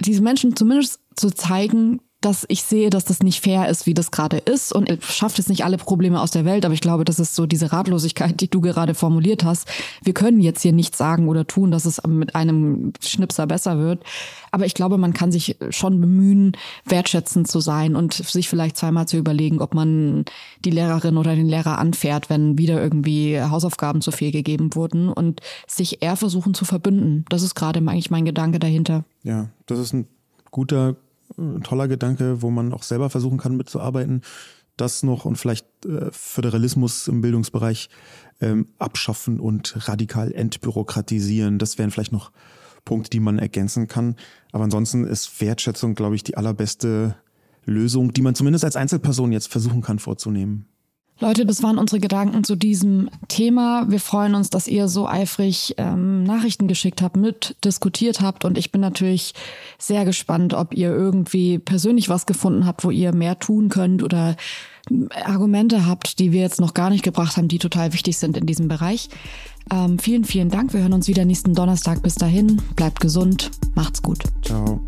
Speaker 1: diesen Menschen zumindest zu zeigen, dass ich sehe, dass das nicht fair ist, wie das gerade ist und schafft jetzt nicht alle Probleme aus der Welt, aber ich glaube, das ist so diese Ratlosigkeit, die du gerade formuliert hast. Wir können jetzt hier nichts sagen oder tun, dass es mit einem Schnipser besser wird, aber ich glaube, man kann sich schon bemühen, wertschätzend zu sein und sich vielleicht zweimal zu überlegen, ob man die Lehrerin oder den Lehrer anfährt, wenn wieder irgendwie Hausaufgaben zu viel gegeben wurden und sich eher versuchen zu verbünden. Das ist gerade eigentlich mein Gedanke dahinter.
Speaker 2: Ja, das ist ein guter ein toller Gedanke, wo man auch selber versuchen kann mitzuarbeiten. Das noch und vielleicht äh, Föderalismus im Bildungsbereich ähm, abschaffen und radikal entbürokratisieren. Das wären vielleicht noch Punkte, die man ergänzen kann. Aber ansonsten ist Wertschätzung, glaube ich, die allerbeste Lösung, die man zumindest als Einzelperson jetzt versuchen kann vorzunehmen.
Speaker 1: Leute, das waren unsere Gedanken zu diesem Thema. Wir freuen uns, dass ihr so eifrig ähm, Nachrichten geschickt habt, mitdiskutiert habt. Und ich bin natürlich sehr gespannt, ob ihr irgendwie persönlich was gefunden habt, wo ihr mehr tun könnt oder Argumente habt, die wir jetzt noch gar nicht gebracht haben, die total wichtig sind in diesem Bereich. Ähm, vielen, vielen Dank. Wir hören uns wieder nächsten Donnerstag. Bis dahin, bleibt gesund, macht's gut.
Speaker 2: Ciao.